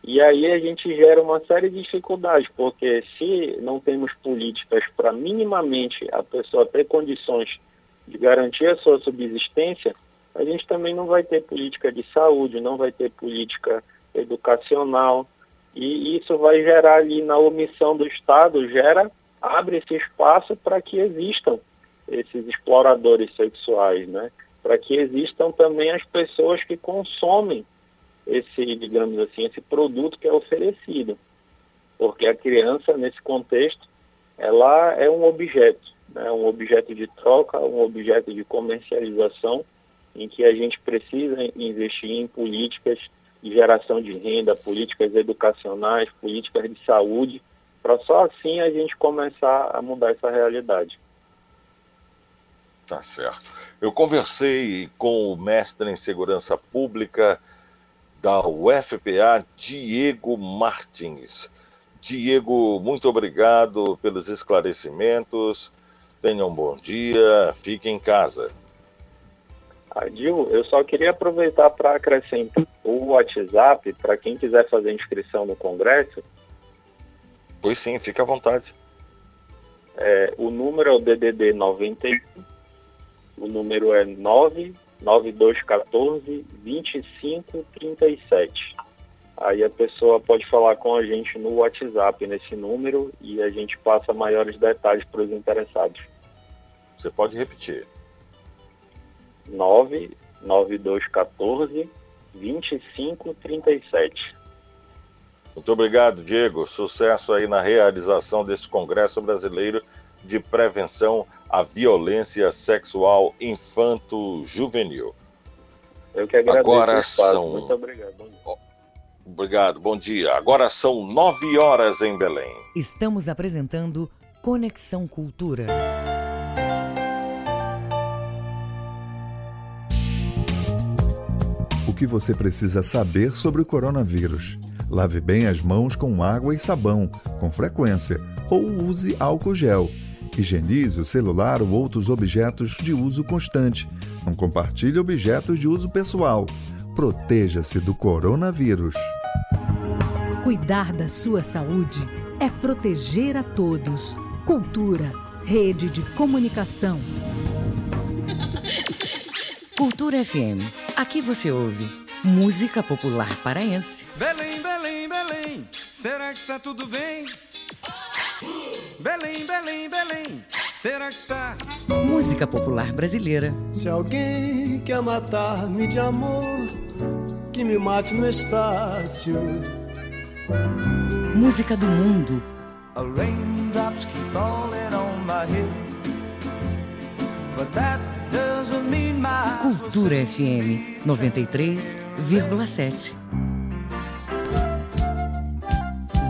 E aí a gente gera uma série de dificuldades, porque se não temos políticas para minimamente a pessoa ter condições de garantir a sua subsistência, a gente também não vai ter política de saúde, não vai ter política educacional, e isso vai gerar ali na omissão do Estado, gera, abre esse espaço para que existam esses exploradores sexuais, né? Para que existam também as pessoas que consomem esse, digamos assim, esse produto que é oferecido. Porque a criança, nesse contexto, ela é um objeto, né? um objeto de troca, um objeto de comercialização, em que a gente precisa investir em políticas de geração de renda, políticas educacionais, políticas de saúde, para só assim a gente começar a mudar essa realidade. Tá certo. Eu conversei com o mestre em segurança pública da UFPA, Diego Martins. Diego, muito obrigado pelos esclarecimentos. Tenha um bom dia, fique em casa. Adil, eu só queria aproveitar para acrescentar o WhatsApp para quem quiser fazer inscrição no Congresso. Pois sim, fique à vontade. É, o número é o DDD 91, o número é 9 9214 2537. Aí a pessoa pode falar com a gente no WhatsApp nesse número e a gente passa maiores detalhes para os interessados. Você pode repetir. 99214 2537. Muito obrigado, Diego. Sucesso aí na realização desse Congresso Brasileiro de Prevenção à Violência Sexual Infanto-Juvenil. Eu que agradeço. Agora são... Muito obrigado. Bom Obrigado, bom dia. Agora são nove horas em Belém. Estamos apresentando Conexão Cultura. O que você precisa saber sobre o coronavírus? Lave bem as mãos com água e sabão, com frequência, ou use álcool gel. Higienize o celular ou outros objetos de uso constante. Não compartilhe objetos de uso pessoal. Proteja-se do coronavírus. Cuidar da sua saúde é proteger a todos. Cultura, rede de comunicação. Cultura FM. Aqui você ouve música popular paraense. Belém, Belém, Belém, será que tá tudo bem? Belém, Belém, Belém, será que tá? Música popular brasileira. Se alguém quer matar-me de amor, que me mate no Estácio. Música do mundo. A raindrops keep falling on my head. But that doesn't mean my Cultura FM 93,7.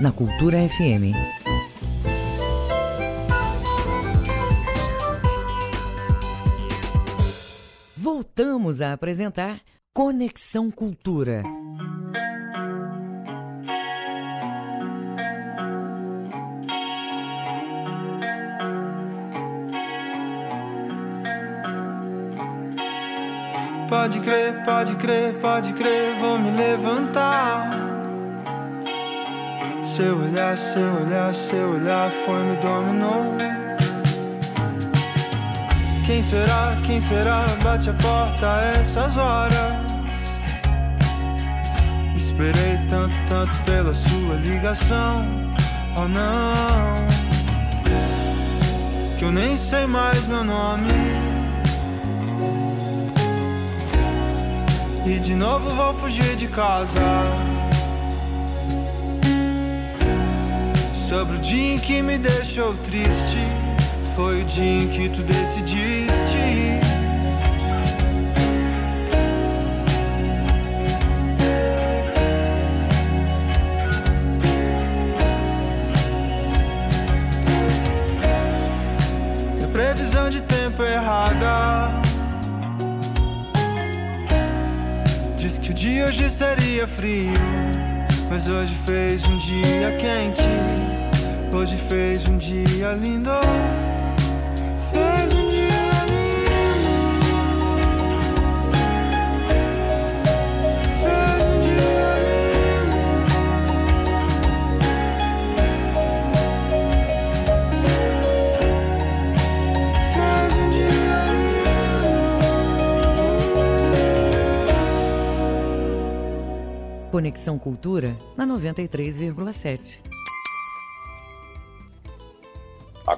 na Cultura FM. Voltamos a apresentar Conexão Cultura. Pode crer, pode crer, pode crer, vou me levantar. Seu olhar, seu olhar, seu olhar foi me dominou. Quem será, quem será? Bate a porta a essas horas. Esperei tanto, tanto pela sua ligação. Oh não, que eu nem sei mais meu nome. E de novo vou fugir de casa. Sobre o dia em que me deixou triste, foi o dia em que tu decidiste. E a previsão de tempo errada. Diz que o dia hoje seria frio, mas hoje fez um dia quente. Hoje fez um dia lindo. Fez um dia lindo. Fez um dia lindo. Fez um dia Conexão Cultura na 93,7.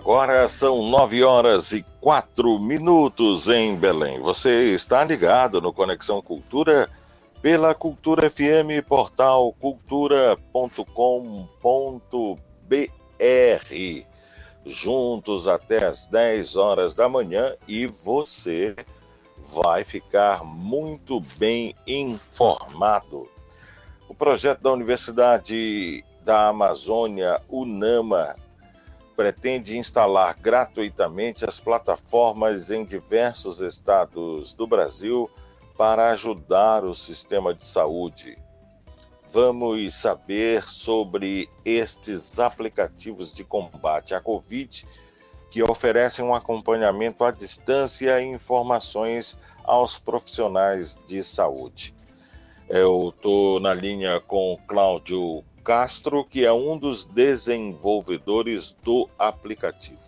Agora são nove horas e quatro minutos em Belém. Você está ligado no Conexão Cultura pela Cultura FM, portal cultura.com.br. Juntos até as 10 horas da manhã e você vai ficar muito bem informado. O projeto da Universidade da Amazônia, UNAMA, pretende instalar gratuitamente as plataformas em diversos estados do Brasil para ajudar o sistema de saúde. Vamos saber sobre estes aplicativos de combate à Covid que oferecem um acompanhamento à distância e informações aos profissionais de saúde. Eu estou na linha com Cláudio Castro, que é um dos desenvolvedores do aplicativo.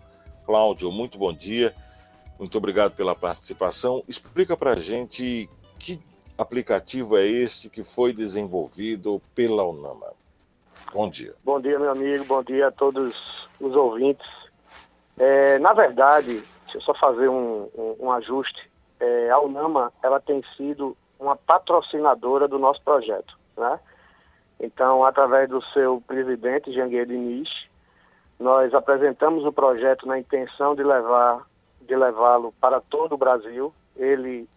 Cláudio, muito bom dia, muito obrigado pela participação. Explica para a gente que aplicativo é esse que foi desenvolvido pela Unama. Bom dia. Bom dia, meu amigo, bom dia a todos os ouvintes. É, na verdade, deixa eu só fazer um, um, um ajuste. É, a Unama ela tem sido uma patrocinadora do nosso projeto, né? Então, através do seu presidente, Jangueiro Diniz, nós apresentamos o projeto na intenção de levar de levá-lo para todo o Brasil. Ele,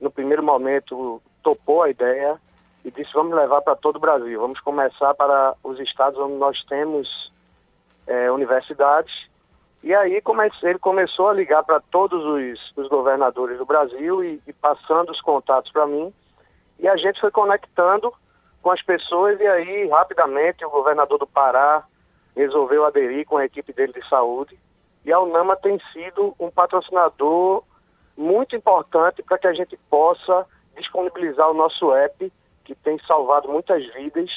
no primeiro momento, topou a ideia e disse, vamos levar para todo o Brasil. Vamos começar para os estados onde nós temos é, universidades. E aí comece, ele começou a ligar para todos os, os, governadores do Brasil e, e passando os contatos para mim. E a gente foi conectando com as pessoas e aí rapidamente o governador do Pará resolveu aderir com a equipe dele de saúde e a Unama tem sido um patrocinador muito importante para que a gente possa disponibilizar o nosso app que tem salvado muitas vidas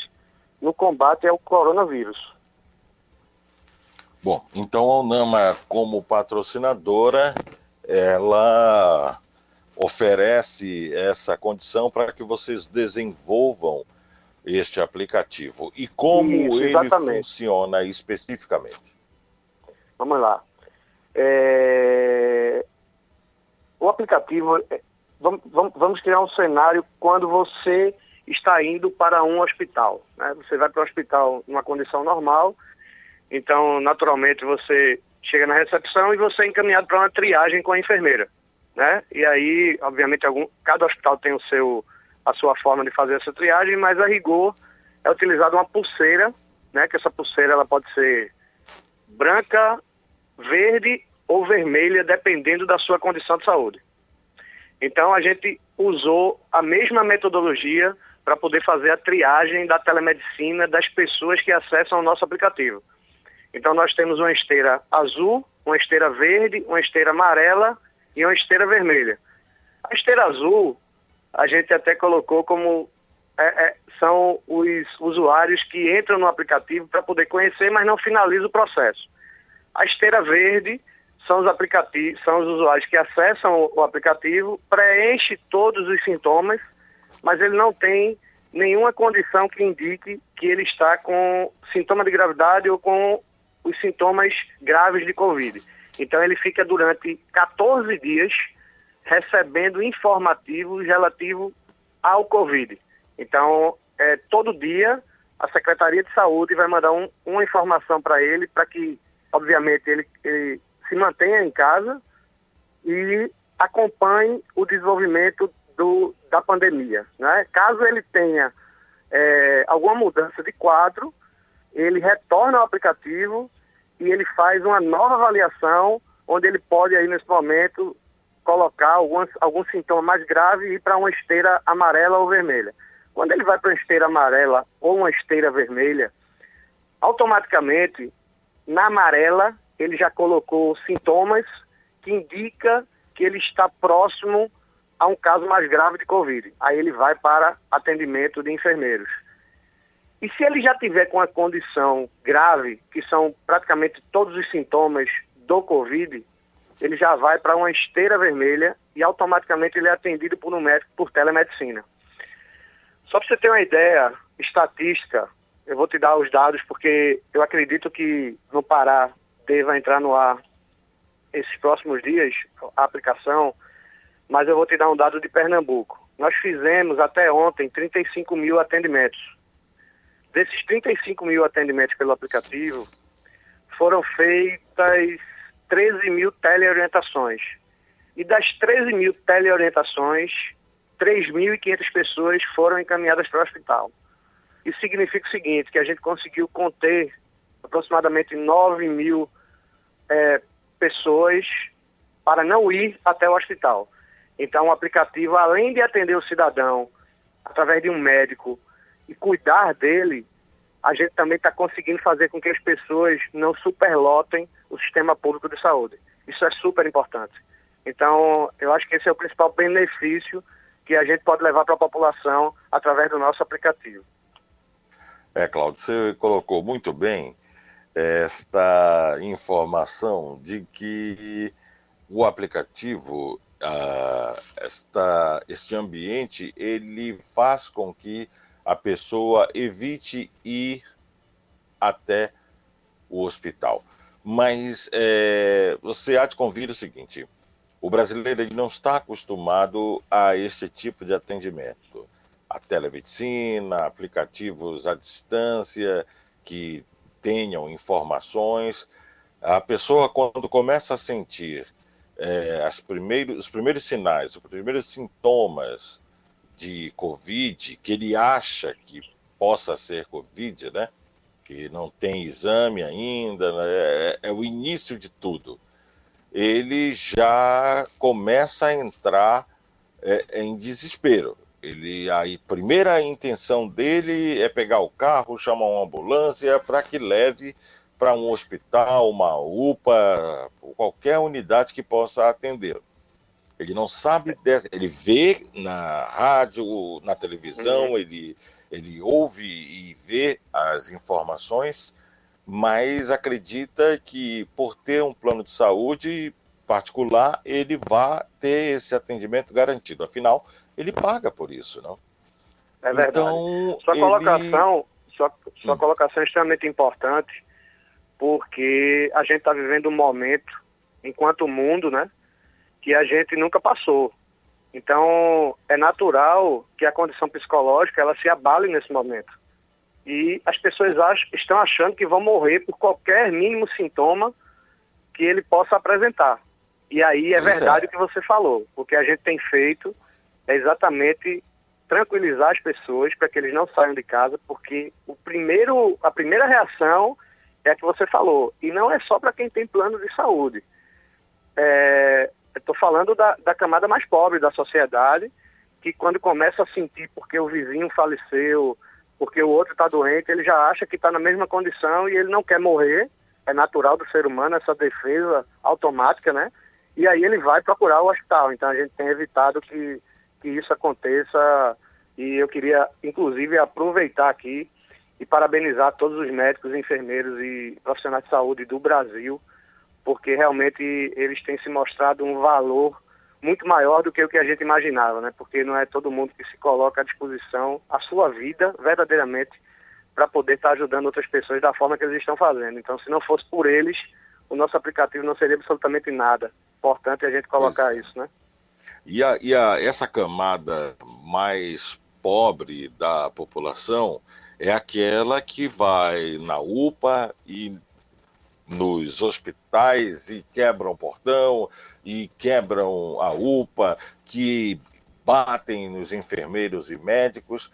no combate ao coronavírus. Bom, então a Unama como patrocinadora, ela oferece essa condição para que vocês desenvolvam este aplicativo e como Isso, ele funciona especificamente. Vamos lá. É... O aplicativo, é, vamos, vamos criar um cenário quando você está indo para um hospital. Né? Você vai para o hospital numa condição normal, então naturalmente você chega na recepção e você é encaminhado para uma triagem com a enfermeira. Né? E aí, obviamente, algum, cada hospital tem o seu a sua forma de fazer essa triagem, mas a rigor é utilizada uma pulseira, né, que essa pulseira ela pode ser branca, verde ou vermelha, dependendo da sua condição de saúde. Então a gente usou a mesma metodologia para poder fazer a triagem da telemedicina das pessoas que acessam o nosso aplicativo. Então nós temos uma esteira azul, uma esteira verde, uma esteira amarela e uma esteira vermelha. A esteira azul a gente até colocou como é, é, são os usuários que entram no aplicativo para poder conhecer, mas não finaliza o processo. A esteira verde são os aplicativos, são os usuários que acessam o, aplicativo, preenche todos os sintomas, mas ele não tem nenhuma condição que indique que ele está com sintoma de gravidade ou com os sintomas graves de Covid. Então ele fica durante 14 dias recebendo informativos relativos ao Covid. Então, é, todo dia a Secretaria de Saúde vai mandar um, uma informação para ele, para que, obviamente, ele, ele se mantenha em casa e acompanhe o desenvolvimento do, da pandemia. Né? Caso ele tenha é, alguma mudança de quadro, ele retorna ao aplicativo e ele faz uma nova avaliação, onde ele pode aí nesse momento colocar alguns, algum sintoma mais grave e ir para uma esteira amarela ou vermelha. Quando ele vai para uma esteira amarela ou uma esteira vermelha, automaticamente, na amarela, ele já colocou sintomas que indica que ele está próximo a um caso mais grave de Covid. Aí ele vai para atendimento de enfermeiros. E se ele já tiver com a condição grave, que são praticamente todos os sintomas do Covid, ele já vai para uma esteira vermelha e automaticamente ele é atendido por um médico por telemedicina. Só para você ter uma ideia estatística, eu vou te dar os dados porque eu acredito que no Pará deva entrar no ar esses próximos dias a aplicação, mas eu vou te dar um dado de Pernambuco. Nós fizemos até ontem 35 mil atendimentos. Desses 35 mil atendimentos pelo aplicativo, foram feitas 13 mil teleorientações. E das 13 mil teleorientações, 3.500 pessoas foram encaminhadas para o hospital. Isso significa o seguinte, que a gente conseguiu conter aproximadamente 9 mil é, pessoas para não ir até o hospital. Então o aplicativo, além de atender o cidadão através de um médico e cuidar dele, a gente também está conseguindo fazer com que as pessoas não superlotem o sistema público de saúde. Isso é super importante. Então, eu acho que esse é o principal benefício que a gente pode levar para a população através do nosso aplicativo. É, Claudio, você colocou muito bem esta informação de que o aplicativo, esta, este ambiente, ele faz com que a pessoa evite ir até o hospital. Mas é, você há de convir o seguinte: o brasileiro ele não está acostumado a esse tipo de atendimento. A telemedicina, aplicativos à distância que tenham informações. A pessoa, quando começa a sentir é, primeiros, os primeiros sinais, os primeiros sintomas de Covid, que ele acha que possa ser Covid, né? Que não tem exame ainda, né? é, é o início de tudo ele já começa a entrar é, em desespero. Ele, a primeira intenção dele é pegar o carro, chamar uma ambulância para que leve para um hospital, uma UPA, qualquer unidade que possa atender. Ele não sabe dessa, ele vê na rádio, na televisão, uhum. ele, ele ouve e vê as informações, mas acredita que por ter um plano de saúde particular, ele vai ter esse atendimento garantido. Afinal, ele paga por isso, não? É verdade. Então, sua ele... colocação, sua, sua hum. colocação é extremamente importante, porque a gente está vivendo um momento, enquanto mundo, né, que a gente nunca passou. Então, é natural que a condição psicológica ela se abale nesse momento e as pessoas acham, estão achando que vão morrer por qualquer mínimo sintoma que ele possa apresentar. E aí é verdade o que você falou. O que a gente tem feito é exatamente tranquilizar as pessoas para que eles não saiam de casa, porque o primeiro, a primeira reação é a que você falou. E não é só para quem tem plano de saúde. É, Estou falando da, da camada mais pobre da sociedade, que quando começa a sentir porque o vizinho faleceu, porque o outro está doente, ele já acha que está na mesma condição e ele não quer morrer. É natural do ser humano essa defesa automática, né? E aí ele vai procurar o hospital. Então a gente tem evitado que, que isso aconteça. E eu queria, inclusive, aproveitar aqui e parabenizar todos os médicos, enfermeiros e profissionais de saúde do Brasil, porque realmente eles têm se mostrado um valor muito maior do que o que a gente imaginava, né? Porque não é todo mundo que se coloca à disposição a sua vida verdadeiramente para poder estar tá ajudando outras pessoas da forma que eles estão fazendo. Então, se não fosse por eles, o nosso aplicativo não seria absolutamente nada. Importante a gente colocar isso, né? E, a, e a, essa camada mais pobre da população é aquela que vai na UPA e nos hospitais e quebram portão e quebram a UPA, que batem nos enfermeiros e médicos,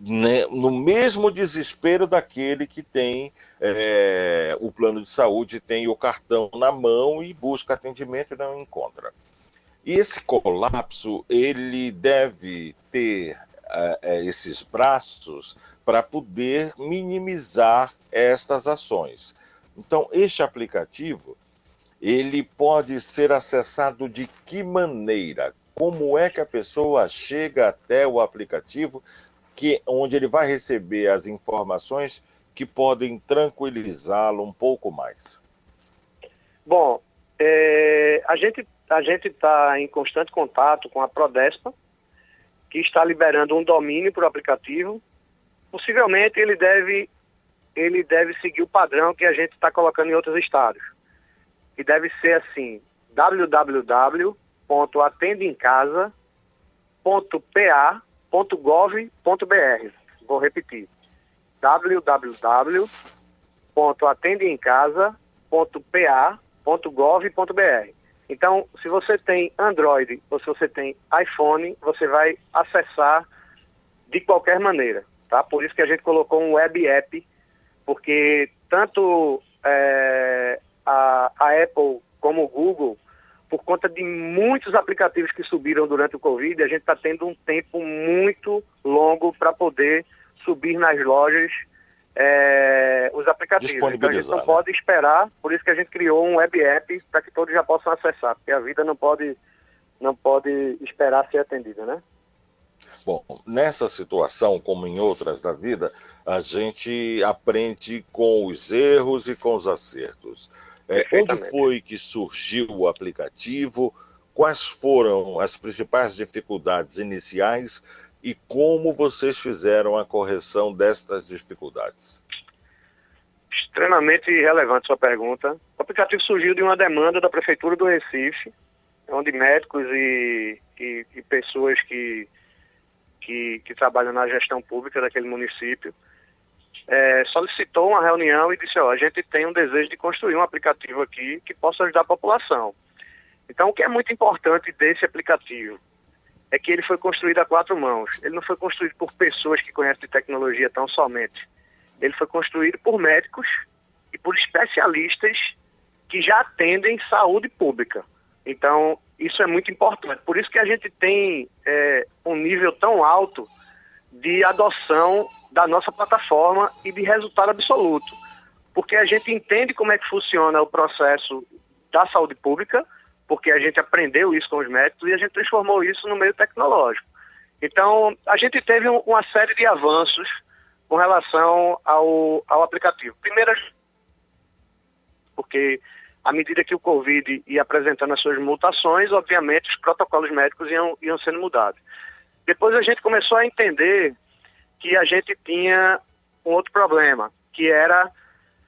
né, no mesmo desespero daquele que tem é, o plano de saúde, tem o cartão na mão e busca atendimento e não encontra. E esse colapso, ele deve ter é, é esses braços para poder minimizar estas ações. Então, este aplicativo, ele pode ser acessado de que maneira? Como é que a pessoa chega até o aplicativo, que onde ele vai receber as informações que podem tranquilizá-lo um pouco mais? Bom, é, a gente a gente está em constante contato com a Prodespa, que está liberando um domínio para o aplicativo. Possivelmente ele deve ele deve seguir o padrão que a gente está colocando em outros estados. E deve ser assim, www.atendeemcasa.pa.gov.br. Vou repetir. www.atendeemcasa.pa.gov.br. Então, se você tem Android ou se você tem iPhone, você vai acessar de qualquer maneira, tá? Por isso que a gente colocou um web app porque tanto é, a, a Apple como o Google, por conta de muitos aplicativos que subiram durante o Covid, a gente está tendo um tempo muito longo para poder subir nas lojas é, os aplicativos. Então a gente não né? pode esperar, por isso que a gente criou um web app para que todos já possam acessar, porque a vida não pode, não pode esperar ser atendida, né? Bom, nessa situação, como em outras da vida, a gente aprende com os erros e com os acertos. É, onde foi que surgiu o aplicativo? Quais foram as principais dificuldades iniciais e como vocês fizeram a correção destas dificuldades? Extremamente relevante sua pergunta. O aplicativo surgiu de uma demanda da Prefeitura do Recife, onde médicos e, e, e pessoas que, que, que trabalham na gestão pública daquele município é, solicitou uma reunião e disse, ó, a gente tem um desejo de construir um aplicativo aqui que possa ajudar a população. Então, o que é muito importante desse aplicativo é que ele foi construído a quatro mãos. Ele não foi construído por pessoas que conhecem de tecnologia tão somente. Ele foi construído por médicos e por especialistas que já atendem saúde pública. Então, isso é muito importante. Por isso que a gente tem é, um nível tão alto de adoção da nossa plataforma e de resultado absoluto. Porque a gente entende como é que funciona o processo da saúde pública, porque a gente aprendeu isso com os médicos e a gente transformou isso no meio tecnológico. Então, a gente teve uma série de avanços com relação ao, ao aplicativo. Primeiro, porque à medida que o Covid ia apresentando as suas mutações, obviamente os protocolos médicos iam, iam sendo mudados. Depois a gente começou a entender que a gente tinha um outro problema, que era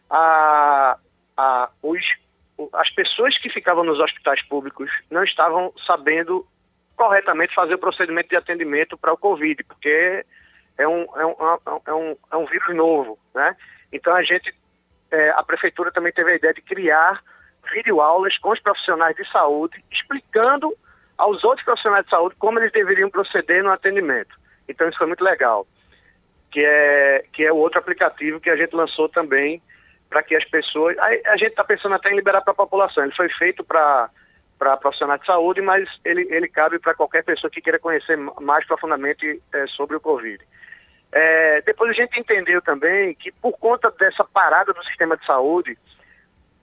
a, a, os, as pessoas que ficavam nos hospitais públicos não estavam sabendo corretamente fazer o procedimento de atendimento para o Covid, porque é um, é um, é um, é um vírus novo. Né? Então a gente, é, a prefeitura também teve a ideia de criar videoaulas com os profissionais de saúde, explicando aos outros profissionais de saúde como eles deveriam proceder no atendimento. Então isso foi muito legal que é, que é o outro aplicativo que a gente lançou também para que as pessoas. A, a gente está pensando até em liberar para a população. Ele foi feito para para profissionais de saúde, mas ele, ele cabe para qualquer pessoa que queira conhecer mais profundamente é, sobre o Covid. É, depois a gente entendeu também que por conta dessa parada do sistema de saúde,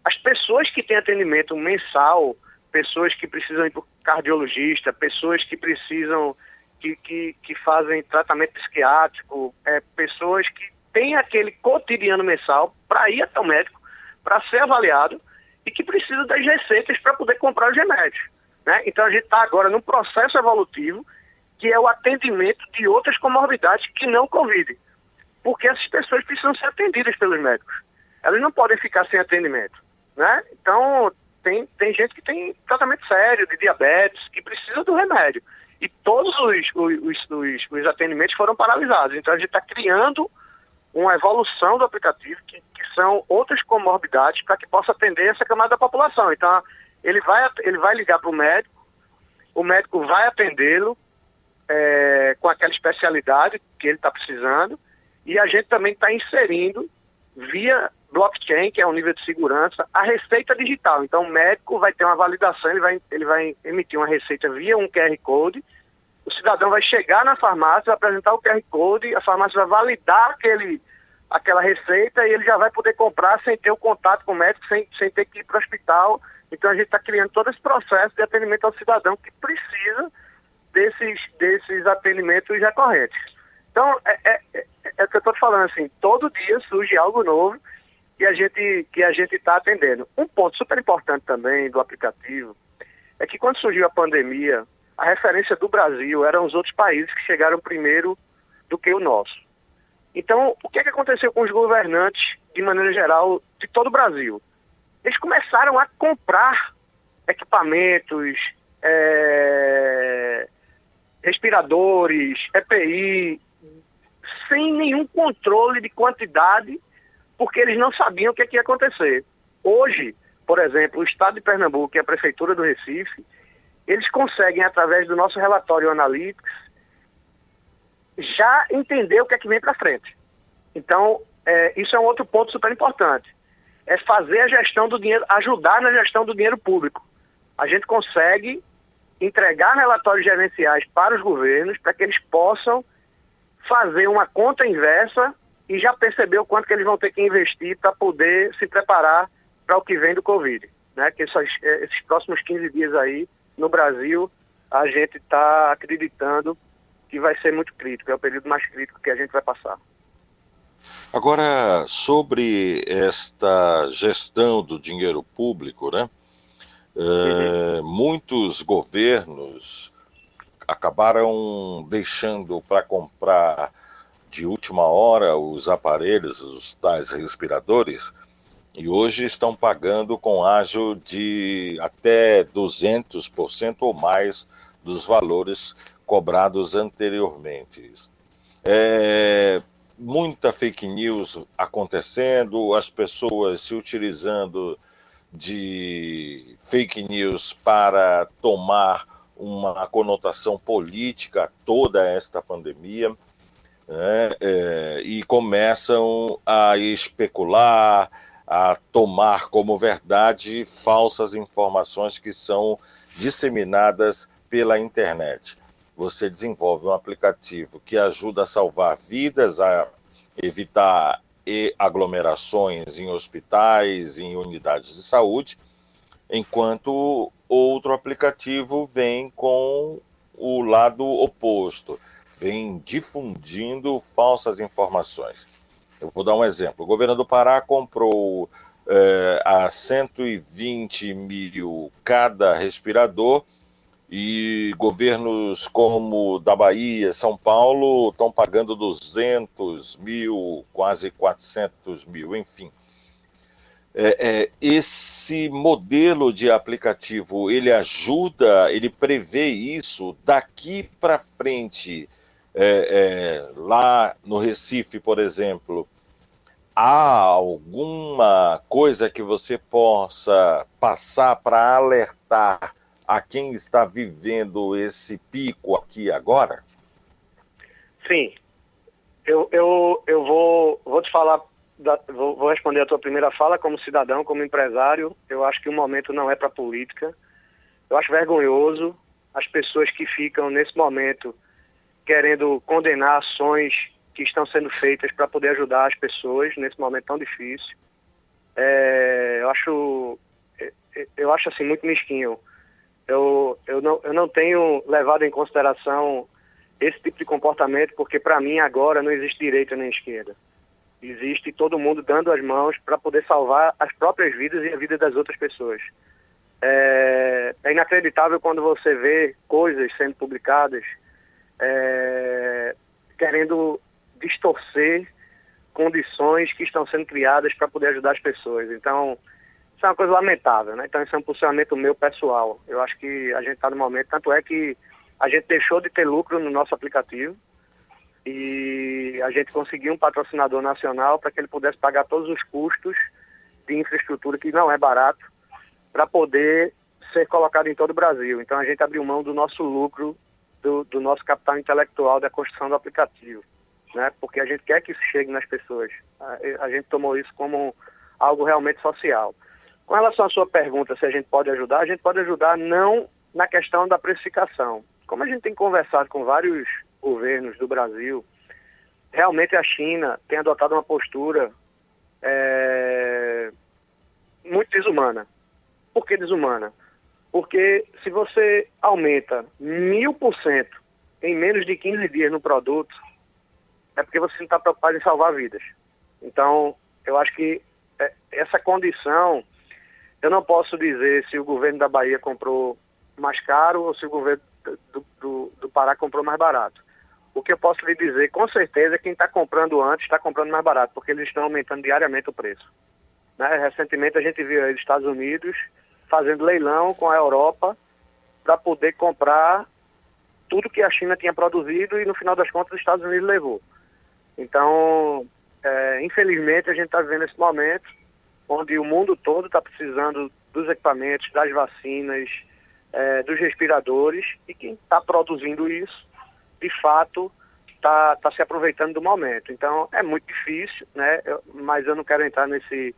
as pessoas que têm atendimento mensal, pessoas que precisam ir para o cardiologista, pessoas que precisam que, que, que fazem tratamento psiquiátrico, é, pessoas que têm aquele cotidiano mensal para ir até o médico, para ser avaliado e que precisam das receitas para poder comprar os remédios. Né? Então a gente está agora num processo evolutivo que é o atendimento de outras comorbidades que não Covid. Porque essas pessoas precisam ser atendidas pelos médicos. Elas não podem ficar sem atendimento. Né? Então, tem, tem gente que tem tratamento sério de diabetes, que precisa do remédio. E todos os, os, os, os atendimentos foram paralisados. Então, a gente está criando uma evolução do aplicativo, que, que são outras comorbidades, para que possa atender essa camada da população. Então, ele vai, ele vai ligar para o médico, o médico vai atendê-lo é, com aquela especialidade que ele está precisando, e a gente também está inserindo, via blockchain, que é um nível de segurança, a receita digital. Então, o médico vai ter uma validação, ele vai, ele vai emitir uma receita via um QR Code, o cidadão vai chegar na farmácia, vai apresentar o QR Code, a farmácia vai validar aquele, aquela receita e ele já vai poder comprar sem ter o contato com o médico, sem, sem ter que ir para o hospital. Então, a gente está criando todo esse processo de atendimento ao cidadão que precisa desses, desses atendimentos recorrentes. Então, é, é, é, o que eu estou falando, assim, todo dia surge algo novo que a gente que a gente está atendendo. Um ponto super importante também do aplicativo é que quando surgiu a pandemia, a referência do Brasil eram os outros países que chegaram primeiro do que o nosso. Então, o que, é que aconteceu com os governantes, de maneira geral, de todo o Brasil? Eles começaram a comprar equipamentos, é, respiradores, EPI, sem nenhum controle de quantidade porque eles não sabiam o que, é que ia acontecer. Hoje, por exemplo, o Estado de Pernambuco e a Prefeitura do Recife, eles conseguem, através do nosso relatório Analytics, já entender o que é que vem para frente. Então, é, isso é um outro ponto super importante. É fazer a gestão do dinheiro, ajudar na gestão do dinheiro público. A gente consegue entregar relatórios gerenciais para os governos para que eles possam fazer uma conta inversa e já percebeu quanto que eles vão ter que investir para poder se preparar para o que vem do Covid. Né? Que esses, eh, esses próximos 15 dias aí, no Brasil, a gente está acreditando que vai ser muito crítico, é o período mais crítico que a gente vai passar. Agora, sobre esta gestão do dinheiro público, né? Uhum. É, muitos governos acabaram deixando para comprar de última hora os aparelhos, os tais respiradores, e hoje estão pagando com ágio de até 200% ou mais dos valores cobrados anteriormente. É, muita fake news acontecendo, as pessoas se utilizando de fake news para tomar uma conotação política toda esta pandemia né, é, e começam a especular, a tomar como verdade falsas informações que são disseminadas pela internet. Você desenvolve um aplicativo que ajuda a salvar vidas, a evitar aglomerações em hospitais, em unidades de saúde, enquanto outro aplicativo vem com o lado oposto vem difundindo falsas informações. Eu vou dar um exemplo. O governo do Pará comprou é, a 120 mil cada respirador e governos como da Bahia, São Paulo estão pagando 200 mil, quase 400 mil, enfim. É, é, esse modelo de aplicativo ele ajuda, ele prevê isso daqui para frente é, é, lá no Recife, por exemplo, há alguma coisa que você possa passar para alertar a quem está vivendo esse pico aqui agora? Sim. Eu, eu, eu vou, vou te falar, da, vou, vou responder a tua primeira fala como cidadão, como empresário. Eu acho que o momento não é para política. Eu acho vergonhoso as pessoas que ficam nesse momento querendo condenar ações que estão sendo feitas para poder ajudar as pessoas nesse momento tão difícil. É, eu acho eu acho assim muito mesquinho. Eu, eu, não, eu não tenho levado em consideração esse tipo de comportamento porque para mim agora não existe direita nem esquerda. Existe todo mundo dando as mãos para poder salvar as próprias vidas e a vida das outras pessoas. É, é inacreditável quando você vê coisas sendo publicadas é, querendo distorcer condições que estão sendo criadas para poder ajudar as pessoas. Então, isso é uma coisa lamentável, né? Então, isso é um posicionamento meu pessoal. Eu acho que a gente está no momento, tanto é que a gente deixou de ter lucro no nosso aplicativo e a gente conseguiu um patrocinador nacional para que ele pudesse pagar todos os custos de infraestrutura, que não é barato, para poder ser colocado em todo o Brasil. Então, a gente abriu mão do nosso lucro, do, do nosso capital intelectual da construção do aplicativo né? Porque a gente quer que isso chegue nas pessoas. A, a gente tomou isso como algo realmente social. Com relação à sua pergunta se a gente pode ajudar, a gente pode ajudar não na questão da precificação. Como a gente tem conversado com vários governos do Brasil, realmente a China tem adotado uma postura é, muito desumana. Por que desumana? Porque se você aumenta mil por cento em menos de 15 dias no produto, é porque você não está preocupado em salvar vidas. Então, eu acho que é, essa condição, eu não posso dizer se o governo da Bahia comprou mais caro ou se o governo do, do, do Pará comprou mais barato. O que eu posso lhe dizer, com certeza, é quem está comprando antes está comprando mais barato, porque eles estão aumentando diariamente o preço. Né? Recentemente a gente viu aí os Estados Unidos fazendo leilão com a Europa para poder comprar tudo que a China tinha produzido e no final das contas os Estados Unidos levou. Então, é, infelizmente, a gente está vivendo esse momento onde o mundo todo está precisando dos equipamentos, das vacinas, é, dos respiradores, e quem está produzindo isso, de fato, está tá se aproveitando do momento. Então, é muito difícil, né? Eu, mas eu não quero entrar nesse,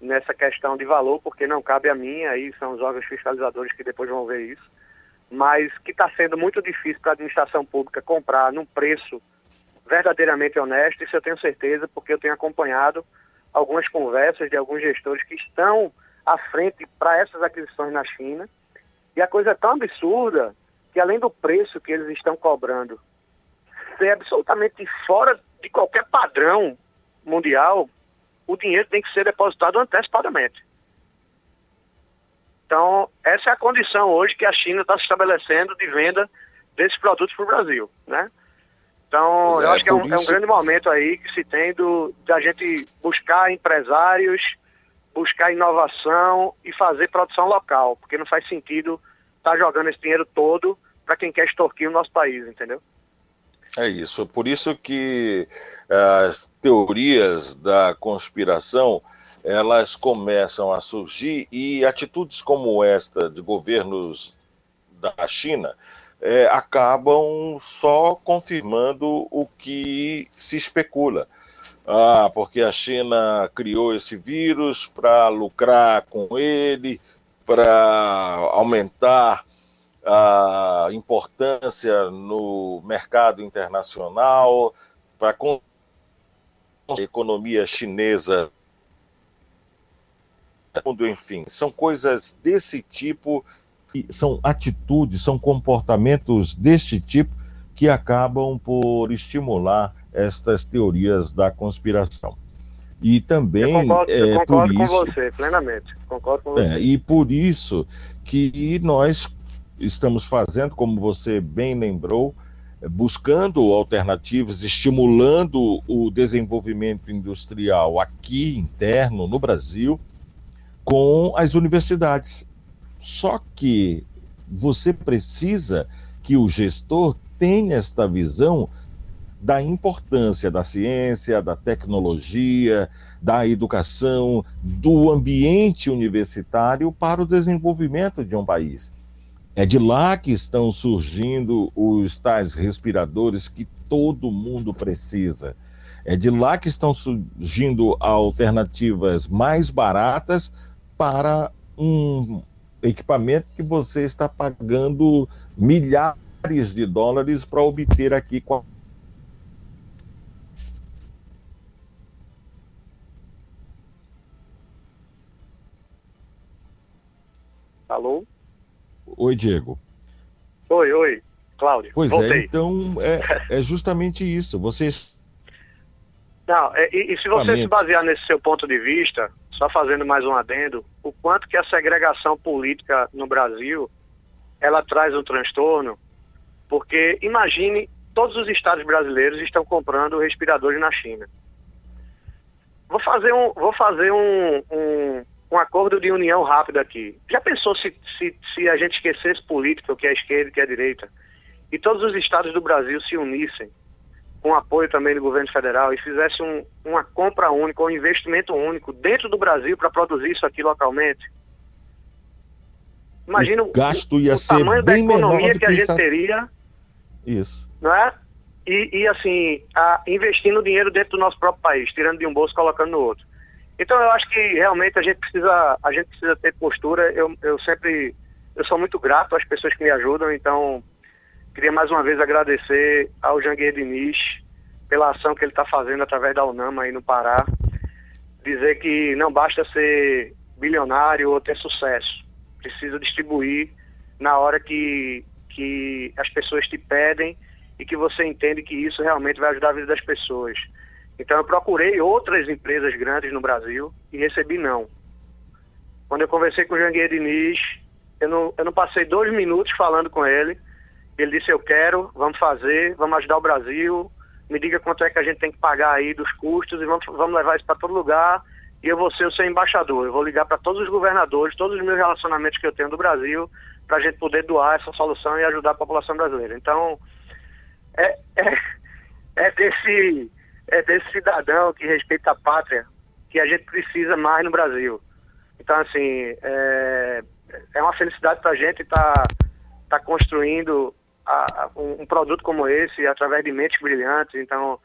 nessa questão de valor, porque não cabe a mim, aí são os órgãos fiscalizadores que depois vão ver isso, mas que está sendo muito difícil para a administração pública comprar num preço verdadeiramente honesto, isso eu tenho certeza, porque eu tenho acompanhado algumas conversas de alguns gestores que estão à frente para essas aquisições na China. E a coisa é tão absurda que além do preço que eles estão cobrando ser absolutamente fora de qualquer padrão mundial, o dinheiro tem que ser depositado antecipadamente. Então, essa é a condição hoje que a China está se estabelecendo de venda desses produtos para o Brasil. Né? Então, é, eu acho que é um, isso... é um, grande momento aí que se tem do, de a gente buscar empresários, buscar inovação e fazer produção local, porque não faz sentido estar tá jogando esse dinheiro todo para quem quer extorquir o nosso país, entendeu? É isso. Por isso que as teorias da conspiração elas começam a surgir e atitudes como esta de governos da China é, acabam só confirmando o que se especula. Ah, porque a China criou esse vírus para lucrar com ele, para aumentar a importância no mercado internacional, para a economia chinesa. Enfim, são coisas desse tipo são atitudes, são comportamentos deste tipo que acabam por estimular estas teorias da conspiração. E também eu concordo, é, eu concordo por isso, com você, plenamente. Concordo com é, você. E por isso que nós estamos fazendo, como você bem lembrou, buscando alternativas, estimulando o desenvolvimento industrial aqui interno no Brasil com as universidades. Só que você precisa que o gestor tenha esta visão da importância da ciência, da tecnologia, da educação, do ambiente universitário para o desenvolvimento de um país. É de lá que estão surgindo os tais respiradores que todo mundo precisa. É de lá que estão surgindo alternativas mais baratas para um equipamento que você está pagando milhares de dólares para obter aqui com a Alô? Oi, Diego. Oi, oi, Cláudio. Pois Voltei. é, então é, é justamente isso. Vocês Não, é, e, e se você se basear nesse seu ponto de vista, só fazendo mais um adendo, o quanto que a segregação política no Brasil, ela traz um transtorno, porque imagine, todos os estados brasileiros estão comprando respiradores na China. Vou fazer um, vou fazer um, um, um acordo de união rápido aqui. Já pensou se, se, se a gente esquecesse política, o que é a esquerda e o que é a direita, e todos os estados do Brasil se unissem com apoio também do governo federal e fizesse um, uma compra única, um investimento único dentro do Brasil para produzir isso aqui localmente. Imagina o, gasto ia o ser tamanho da economia do que a que gente está- teria, Isso. não é? E, e, assim, a, investindo dinheiro dentro do nosso próprio país, tirando de um bolso e colocando no outro. Então eu acho que realmente a gente precisa, a gente precisa ter postura. Eu, eu sempre, eu sou muito grato às pessoas que me ajudam, então queria mais uma vez agradecer ao Janguier Diniz pela ação que ele está fazendo através da UNAMA aí no Pará. Dizer que não basta ser bilionário ou ter sucesso. Precisa distribuir na hora que, que as pessoas te pedem e que você entende que isso realmente vai ajudar a vida das pessoas. Então eu procurei outras empresas grandes no Brasil e recebi não. Quando eu conversei com o Janguier Diniz, eu não, eu não passei dois minutos falando com ele. Ele disse, eu quero, vamos fazer, vamos ajudar o Brasil, me diga quanto é que a gente tem que pagar aí dos custos e vamos, vamos levar isso para todo lugar. E eu vou ser o seu embaixador. Eu vou ligar para todos os governadores, todos os meus relacionamentos que eu tenho do Brasil, para a gente poder doar essa solução e ajudar a população brasileira. Então, é, é, é desse, é desse cidadão que respeita a pátria que a gente precisa mais no Brasil. Então, assim, é, é uma felicidade para a gente estar tá, construindo a- a- um, um produto como esse através de mentes brilhantes. Então,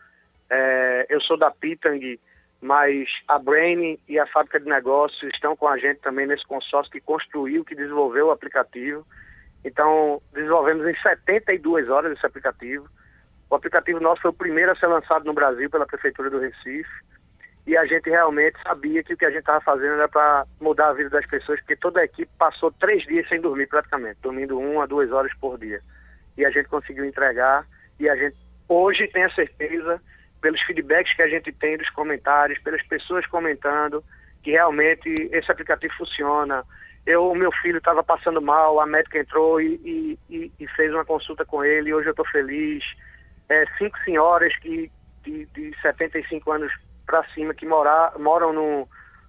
é, eu sou da Pitang, mas a Brain e a fábrica de negócios estão com a gente também nesse consórcio que construiu, que desenvolveu o aplicativo. Então, desenvolvemos em 72 horas esse aplicativo. O aplicativo nosso foi o primeiro a ser lançado no Brasil pela Prefeitura do Recife. E a gente realmente sabia que o que a gente estava fazendo era para mudar a vida das pessoas, porque toda a equipe passou três dias sem dormir praticamente, dormindo uma a duas horas por dia. E a gente conseguiu entregar e a gente hoje tem a certeza, pelos feedbacks que a gente tem dos comentários, pelas pessoas comentando, que realmente esse aplicativo funciona. Eu, o meu filho estava passando mal, a médica entrou e, e- e- fez uma consulta com ele, hoje eu estou feliz. É, cinco senhoras que, de, de 75 anos para cima que morar, moram no,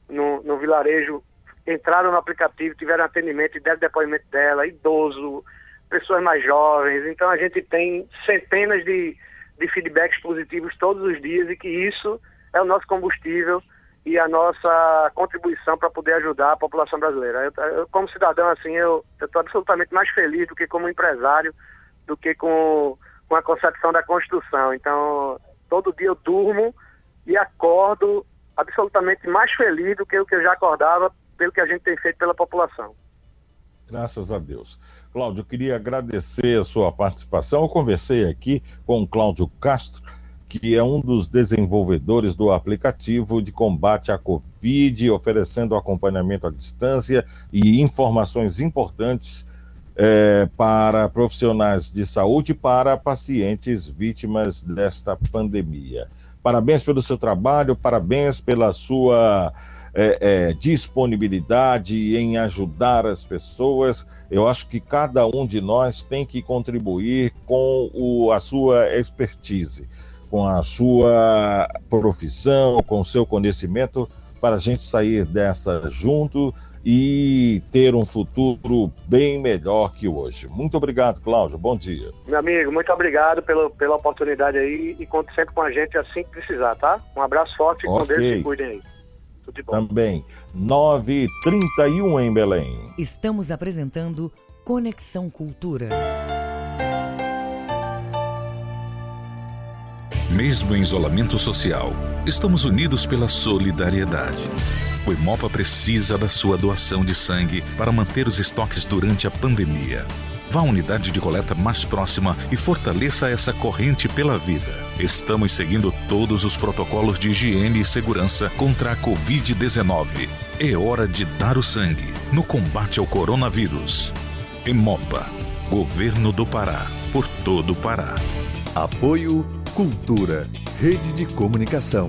no, no vilarejo entraram no aplicativo, tiveram atendimento e deram depoimento dela, idoso, pessoas mais jovens. Então a gente tem centenas de, de feedbacks positivos todos os dias e que isso é o nosso combustível e a nossa contribuição para poder ajudar a população brasileira. Eu, eu, como cidadão, assim, eu estou absolutamente mais feliz do que como empresário, do que com, com a concepção da construção. Então, todo dia eu durmo e acordo absolutamente mais feliz do que o que eu já acordava pelo que a gente tem feito pela população. Graças a Deus. Cláudio, queria agradecer a sua participação. Eu conversei aqui com o Cláudio Castro, que é um dos desenvolvedores do aplicativo de combate à Covid, oferecendo acompanhamento à distância e informações importantes eh, para profissionais de saúde e para pacientes vítimas desta pandemia. Parabéns pelo seu trabalho, parabéns pela sua é, é, disponibilidade em ajudar as pessoas. Eu acho que cada um de nós tem que contribuir com o, a sua expertise, com a sua profissão, com o seu conhecimento, para a gente sair dessa junto e ter um futuro bem melhor que hoje. Muito obrigado, Cláudio. Bom dia. Meu amigo, muito obrigado pelo, pela oportunidade aí e conte sempre com a gente assim que precisar, tá? Um abraço forte e com. Deus se cuidem aí. Tudo de bom. Também, 9h31 em Belém. Estamos apresentando Conexão Cultura. Mesmo em isolamento social, estamos unidos pela solidariedade. O Imopa precisa da sua doação de sangue para manter os estoques durante a pandemia. Vá à unidade de coleta mais próxima e fortaleça essa corrente pela vida. Estamos seguindo todos os protocolos de higiene e segurança contra a Covid-19. É hora de dar o sangue no combate ao coronavírus. Imopa, Governo do Pará, por todo o Pará. Apoio Cultura, Rede de Comunicação.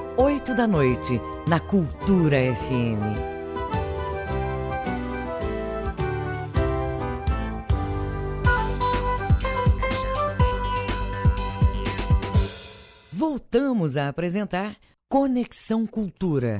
oito da noite, na Cultura FM. Voltamos a apresentar Conexão Cultura.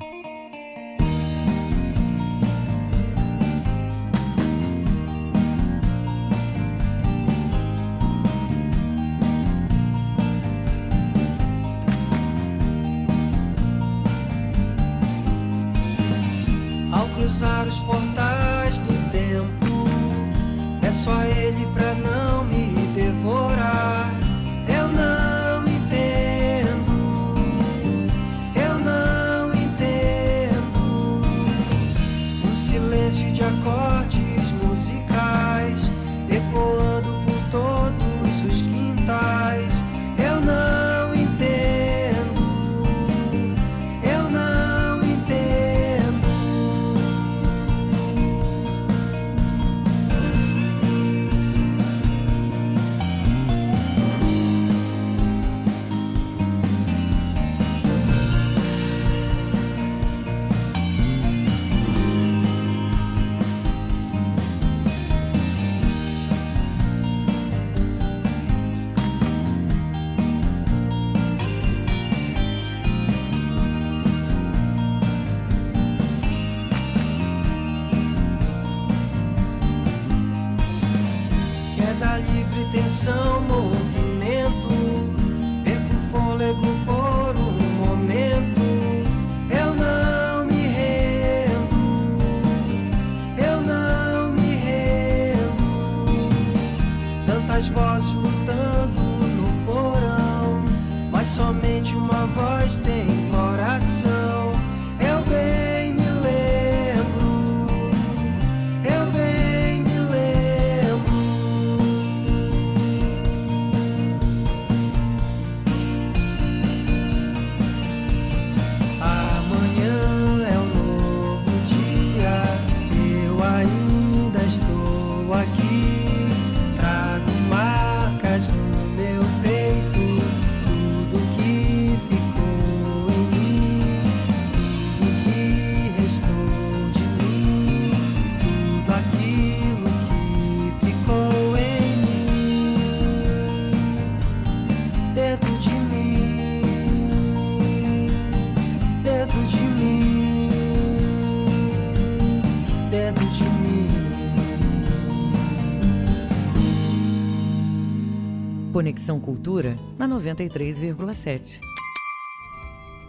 Conexão Cultura na 93,7.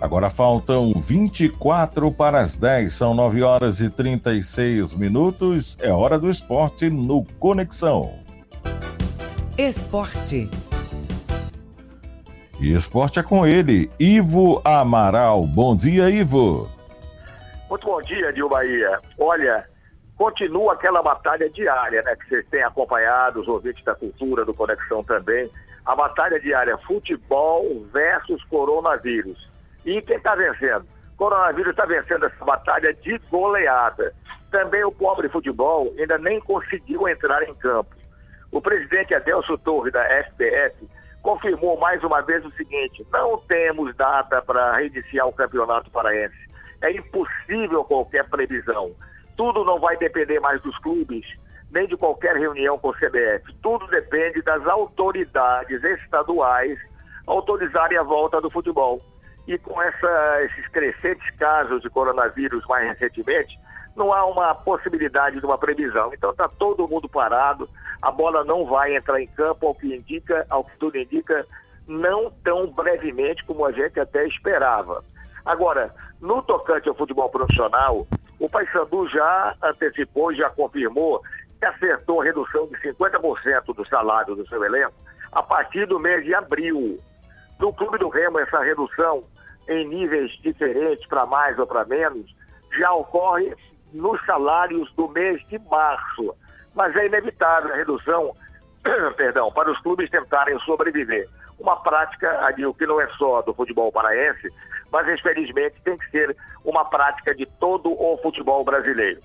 Agora faltam 24 para as 10, são 9 horas e 36 minutos. É hora do esporte no Conexão. Esporte. E esporte é com ele, Ivo Amaral. Bom dia, Ivo. Muito bom dia, Dil Bahia. Olha, continua aquela batalha diária, né? Que vocês têm acompanhado, os ouvintes da cultura, do Conexão também. A batalha diária futebol versus coronavírus. E quem está vencendo? Coronavírus está vencendo essa batalha de goleada. Também o pobre futebol ainda nem conseguiu entrar em campo. O presidente Adelso Torres, da FPF, confirmou mais uma vez o seguinte: não temos data para reiniciar o campeonato paraense. É impossível qualquer previsão. Tudo não vai depender mais dos clubes, nem de qualquer reunião com o CBF. Tudo depende das autoridades estaduais autorizarem a volta do futebol. E com essa- esses crescentes casos de coronavírus mais recentemente, não há uma possibilidade de uma previsão. Então está todo mundo parado, a bola não vai entrar em campo, ao que indica, ao que tudo indica, não tão brevemente como a gente até esperava. Agora, no tocante ao futebol profissional, o Paysandu já antecipou, já confirmou acertou a redução de 50% do salário do seu elenco a partir do mês de abril. No Clube do Remo, essa redução em níveis diferentes, para mais ou para menos, já ocorre nos salários do mês de março. Mas é inevitável a redução, perdão, para os clubes tentarem sobreviver. Uma prática, Adil, que não é só do futebol paraense, mas infelizmente tem que ser uma prática de todo o futebol brasileiro.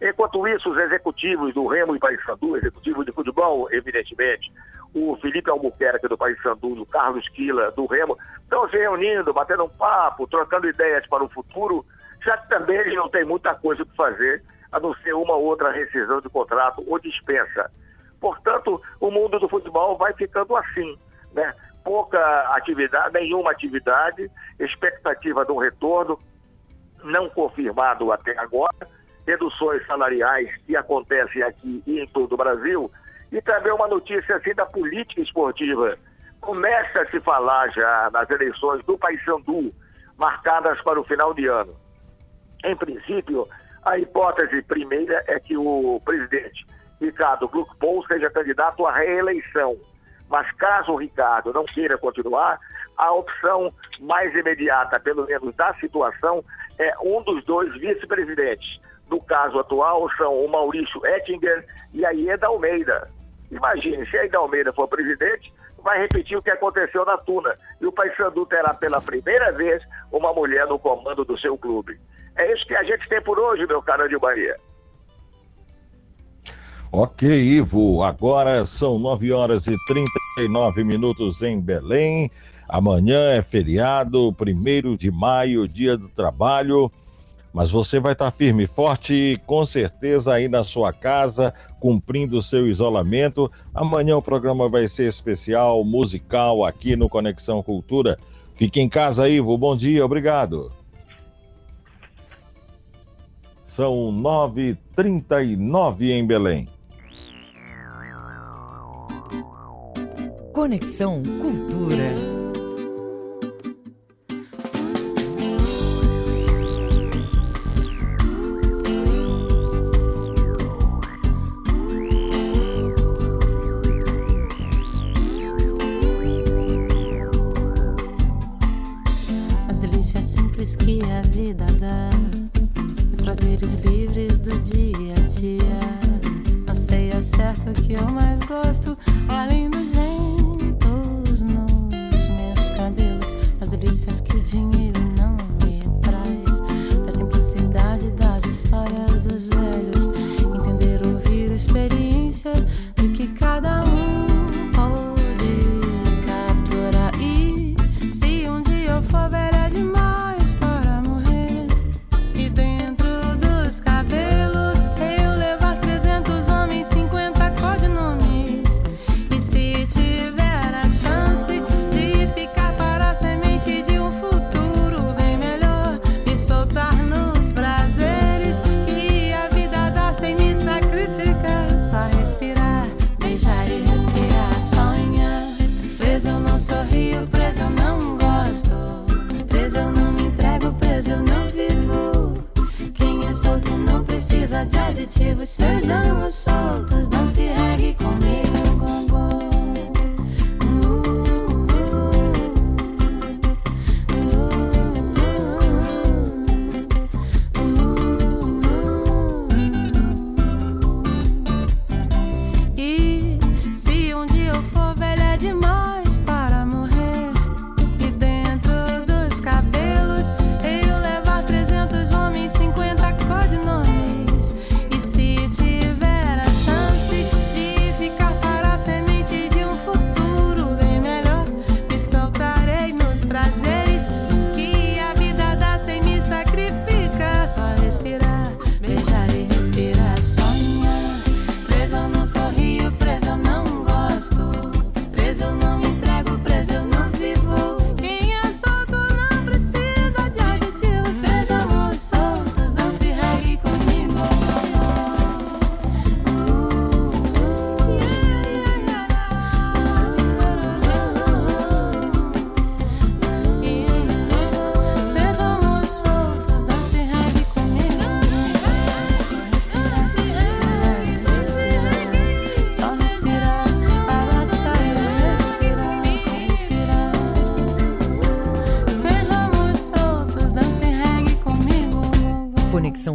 Enquanto isso, os executivos do Remo e Paysandu, executivos de futebol, evidentemente, o Felipe Albuquerque do Paysandu, o Carlos Quila do Remo, estão se reunindo, batendo um papo, trocando ideias para o futuro, já que também eles não têm muita coisa para fazer, a não ser uma outra rescisão de contrato ou dispensa. Portanto, o mundo do futebol vai ficando assim, né? Pouca atividade, nenhuma atividade, expectativa de um retorno, não confirmado até agora, reduções salariais que acontecem aqui e em todo o Brasil, e também uma notícia assim da política esportiva. Começa a se falar já nas eleições do Paysandu, marcadas para o final de ano. Em princípio, a hipótese primeira é que o presidente Ricardo Gluckpol seja candidato à reeleição. Mas caso o Ricardo não queira continuar, a opção mais imediata, pelo menos da situação, é um dos dois vice-presidentes, no caso atual, são o Maurício Ettinger e a Ieda Almeida. Imagine, se a Ieda Almeida for presidente, vai repetir o que aconteceu na Tuna. E o Paysandu terá pela primeira vez uma mulher no comando do seu clube. É isso que a gente tem por hoje, meu caro de Bahia. Ok, Ivo, agora são 9 horas e 39 minutos em Belém. Amanhã é feriado, 1 de maio, dia do trabalho mas você vai estar firme e forte, com certeza, aí na sua casa, cumprindo o seu isolamento. Amanhã o programa vai ser especial, musical, aqui no Conexão Cultura. Fique em casa, Ivo. Bom dia, obrigado. São 9h39 em Belém. Conexão Cultura.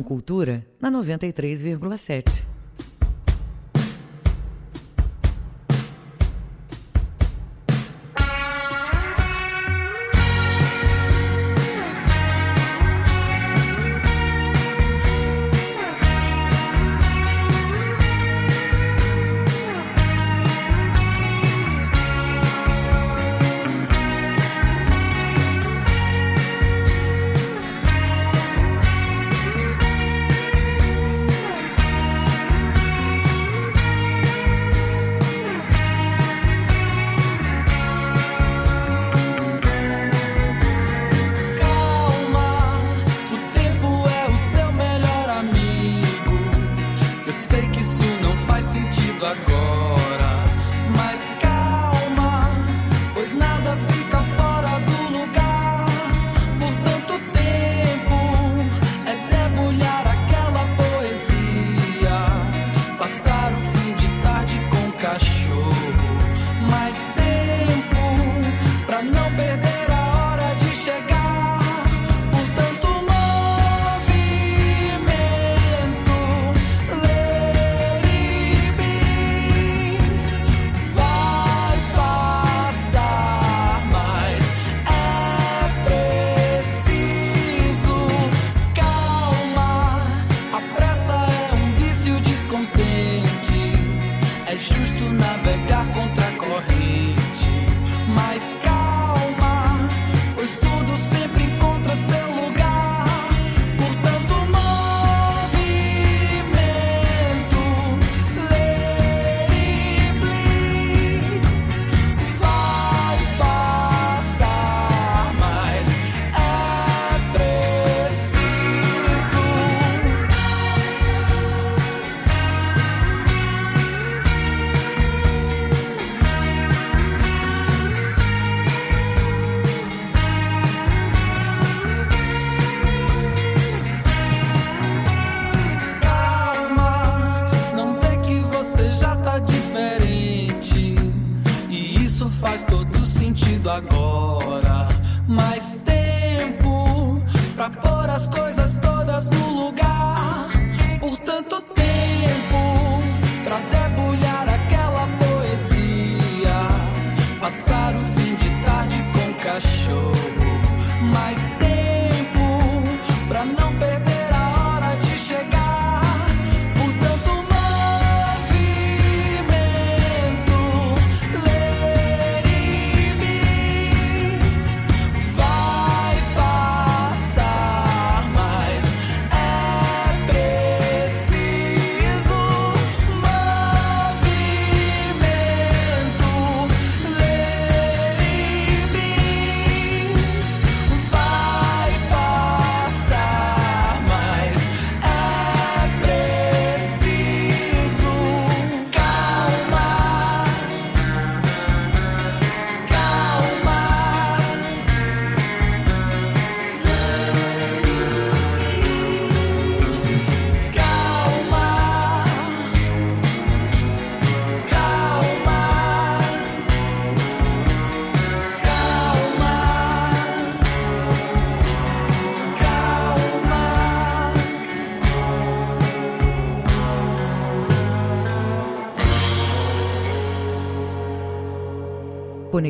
Cultura na 93,7.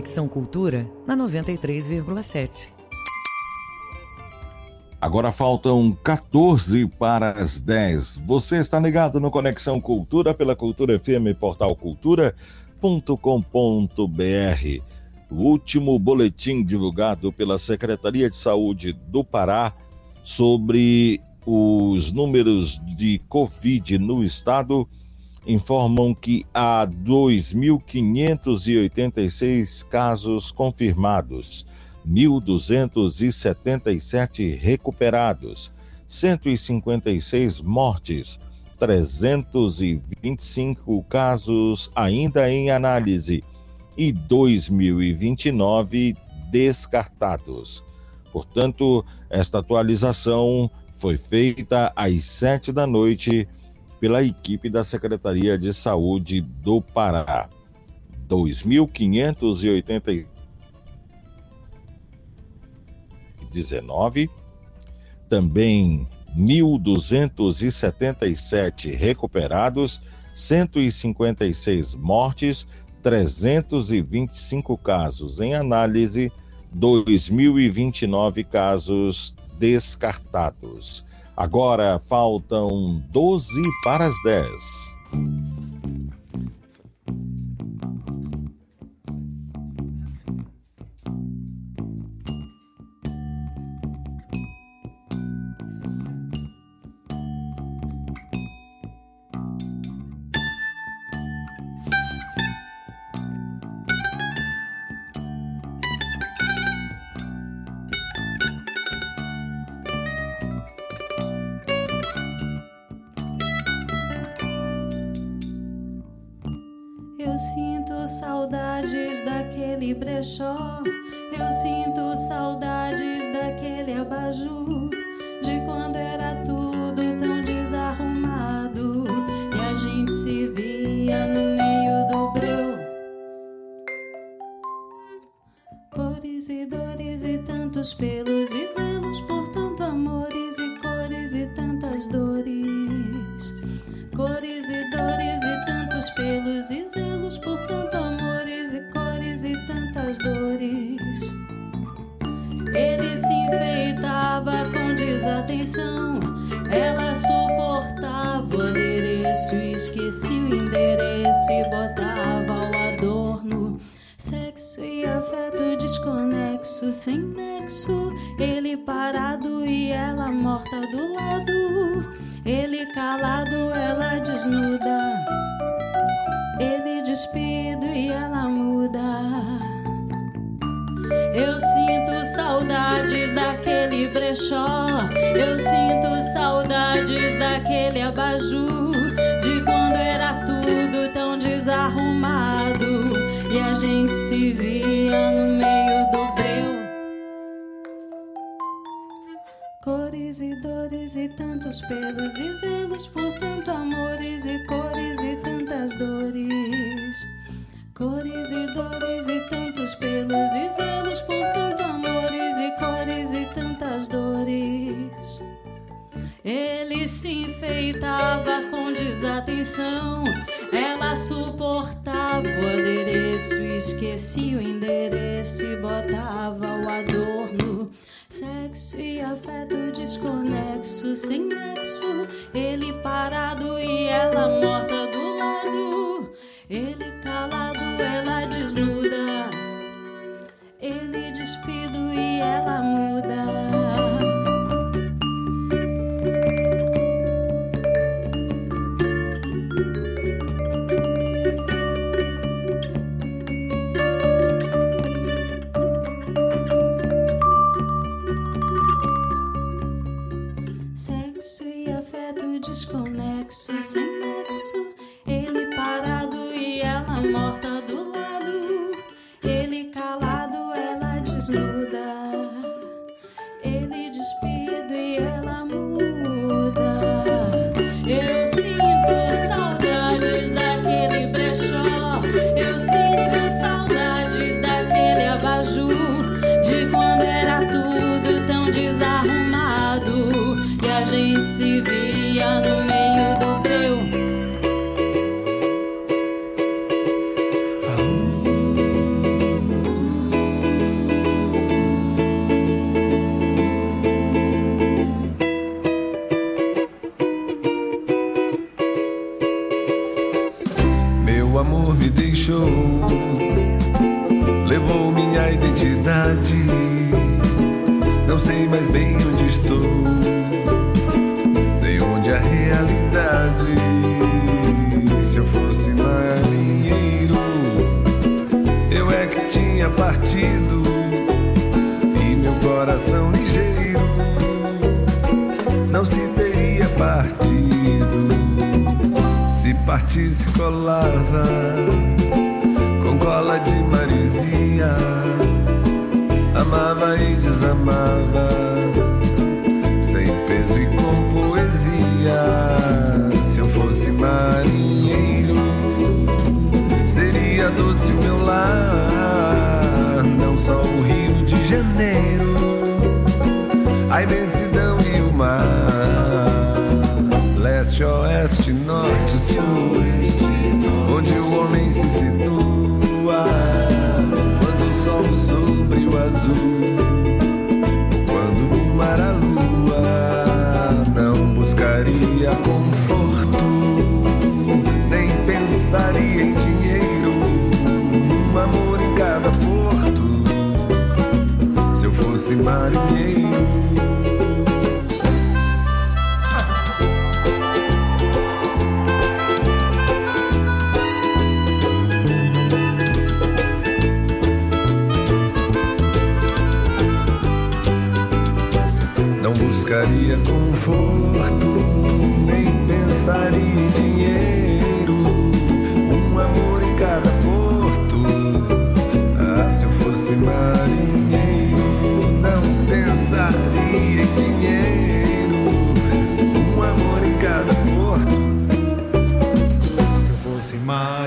Conexão Cultura na 93,7. Agora faltam 14 para as 10. Você está ligado no Conexão Cultura pela Cultura FM Portal Cultura.com.br. O último boletim divulgado pela Secretaria de Saúde do Pará sobre os números de Covid no estado informam que há 2.586 casos confirmados, 1.277 recuperados, 156 mortes, 325 casos ainda em análise e 2.029 descartados. Portanto, esta atualização foi feita às sete da noite pela equipe da Secretaria de Saúde do Pará. 2.580 também 1.277 recuperados, 156 mortes, 325 casos em análise, 2.029 casos descartados. Agora faltam 12 para as 10. E se via no meio do breu. Cores e dores e tantos pelos e zelos por tanto amores e cores e tantas dores. Cores e dores e tantos pelos e zelos por tanto amores e cores e tantas dores. Ele se enfeitava com desatenção. Ela suportava o adereço, esquecia o endereço e botava o adorno. Sexo e afeto desconexo, sem nexo. Ele parado e ela morta do lado. Ele calado, ela desnuda. Ele despido e ela muda. Desconexo, sem Se colava com cola de marisia. Amava e desamava, sem peso e com poesia. Se eu fosse marinheiro, seria doce o meu lar, não só o Rio de Janeiro, a imensidão e o mar onde o homem se situa quando o sol sobre o azul, quando o mar a lua não buscaria conforto nem pensaria em dinheiro, um amor em cada porto. Se eu fosse marinheiro buscaria conforto, nem pensaria em dinheiro. Um amor em cada porto. Ah, se eu fosse marinheiro, não pensaria em dinheiro. Um amor em cada porto. Se eu fosse marinheiro.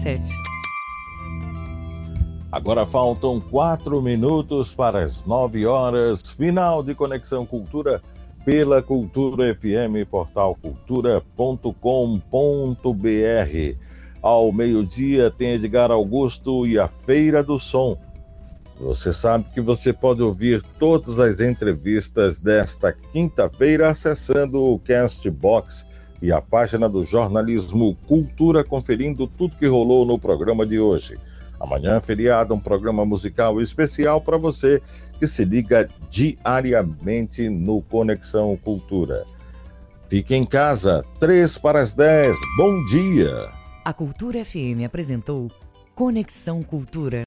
93,7. Agora faltam quatro minutos para as nove horas. Final de Conexão Cultura pela Cultura FM, portal cultura.com.br. Ao meio-dia tem Edgar Augusto e a Feira do Som. Você sabe que você pode ouvir todas as entrevistas desta quinta-feira acessando o Castbox e a página do jornalismo Cultura, conferindo tudo que rolou no programa de hoje. Amanhã, feriado, um programa musical especial para você que se liga diariamente no Conexão Cultura. Fique em casa, 3 para as 10. Bom dia! A Cultura FM apresentou Conexão Cultura.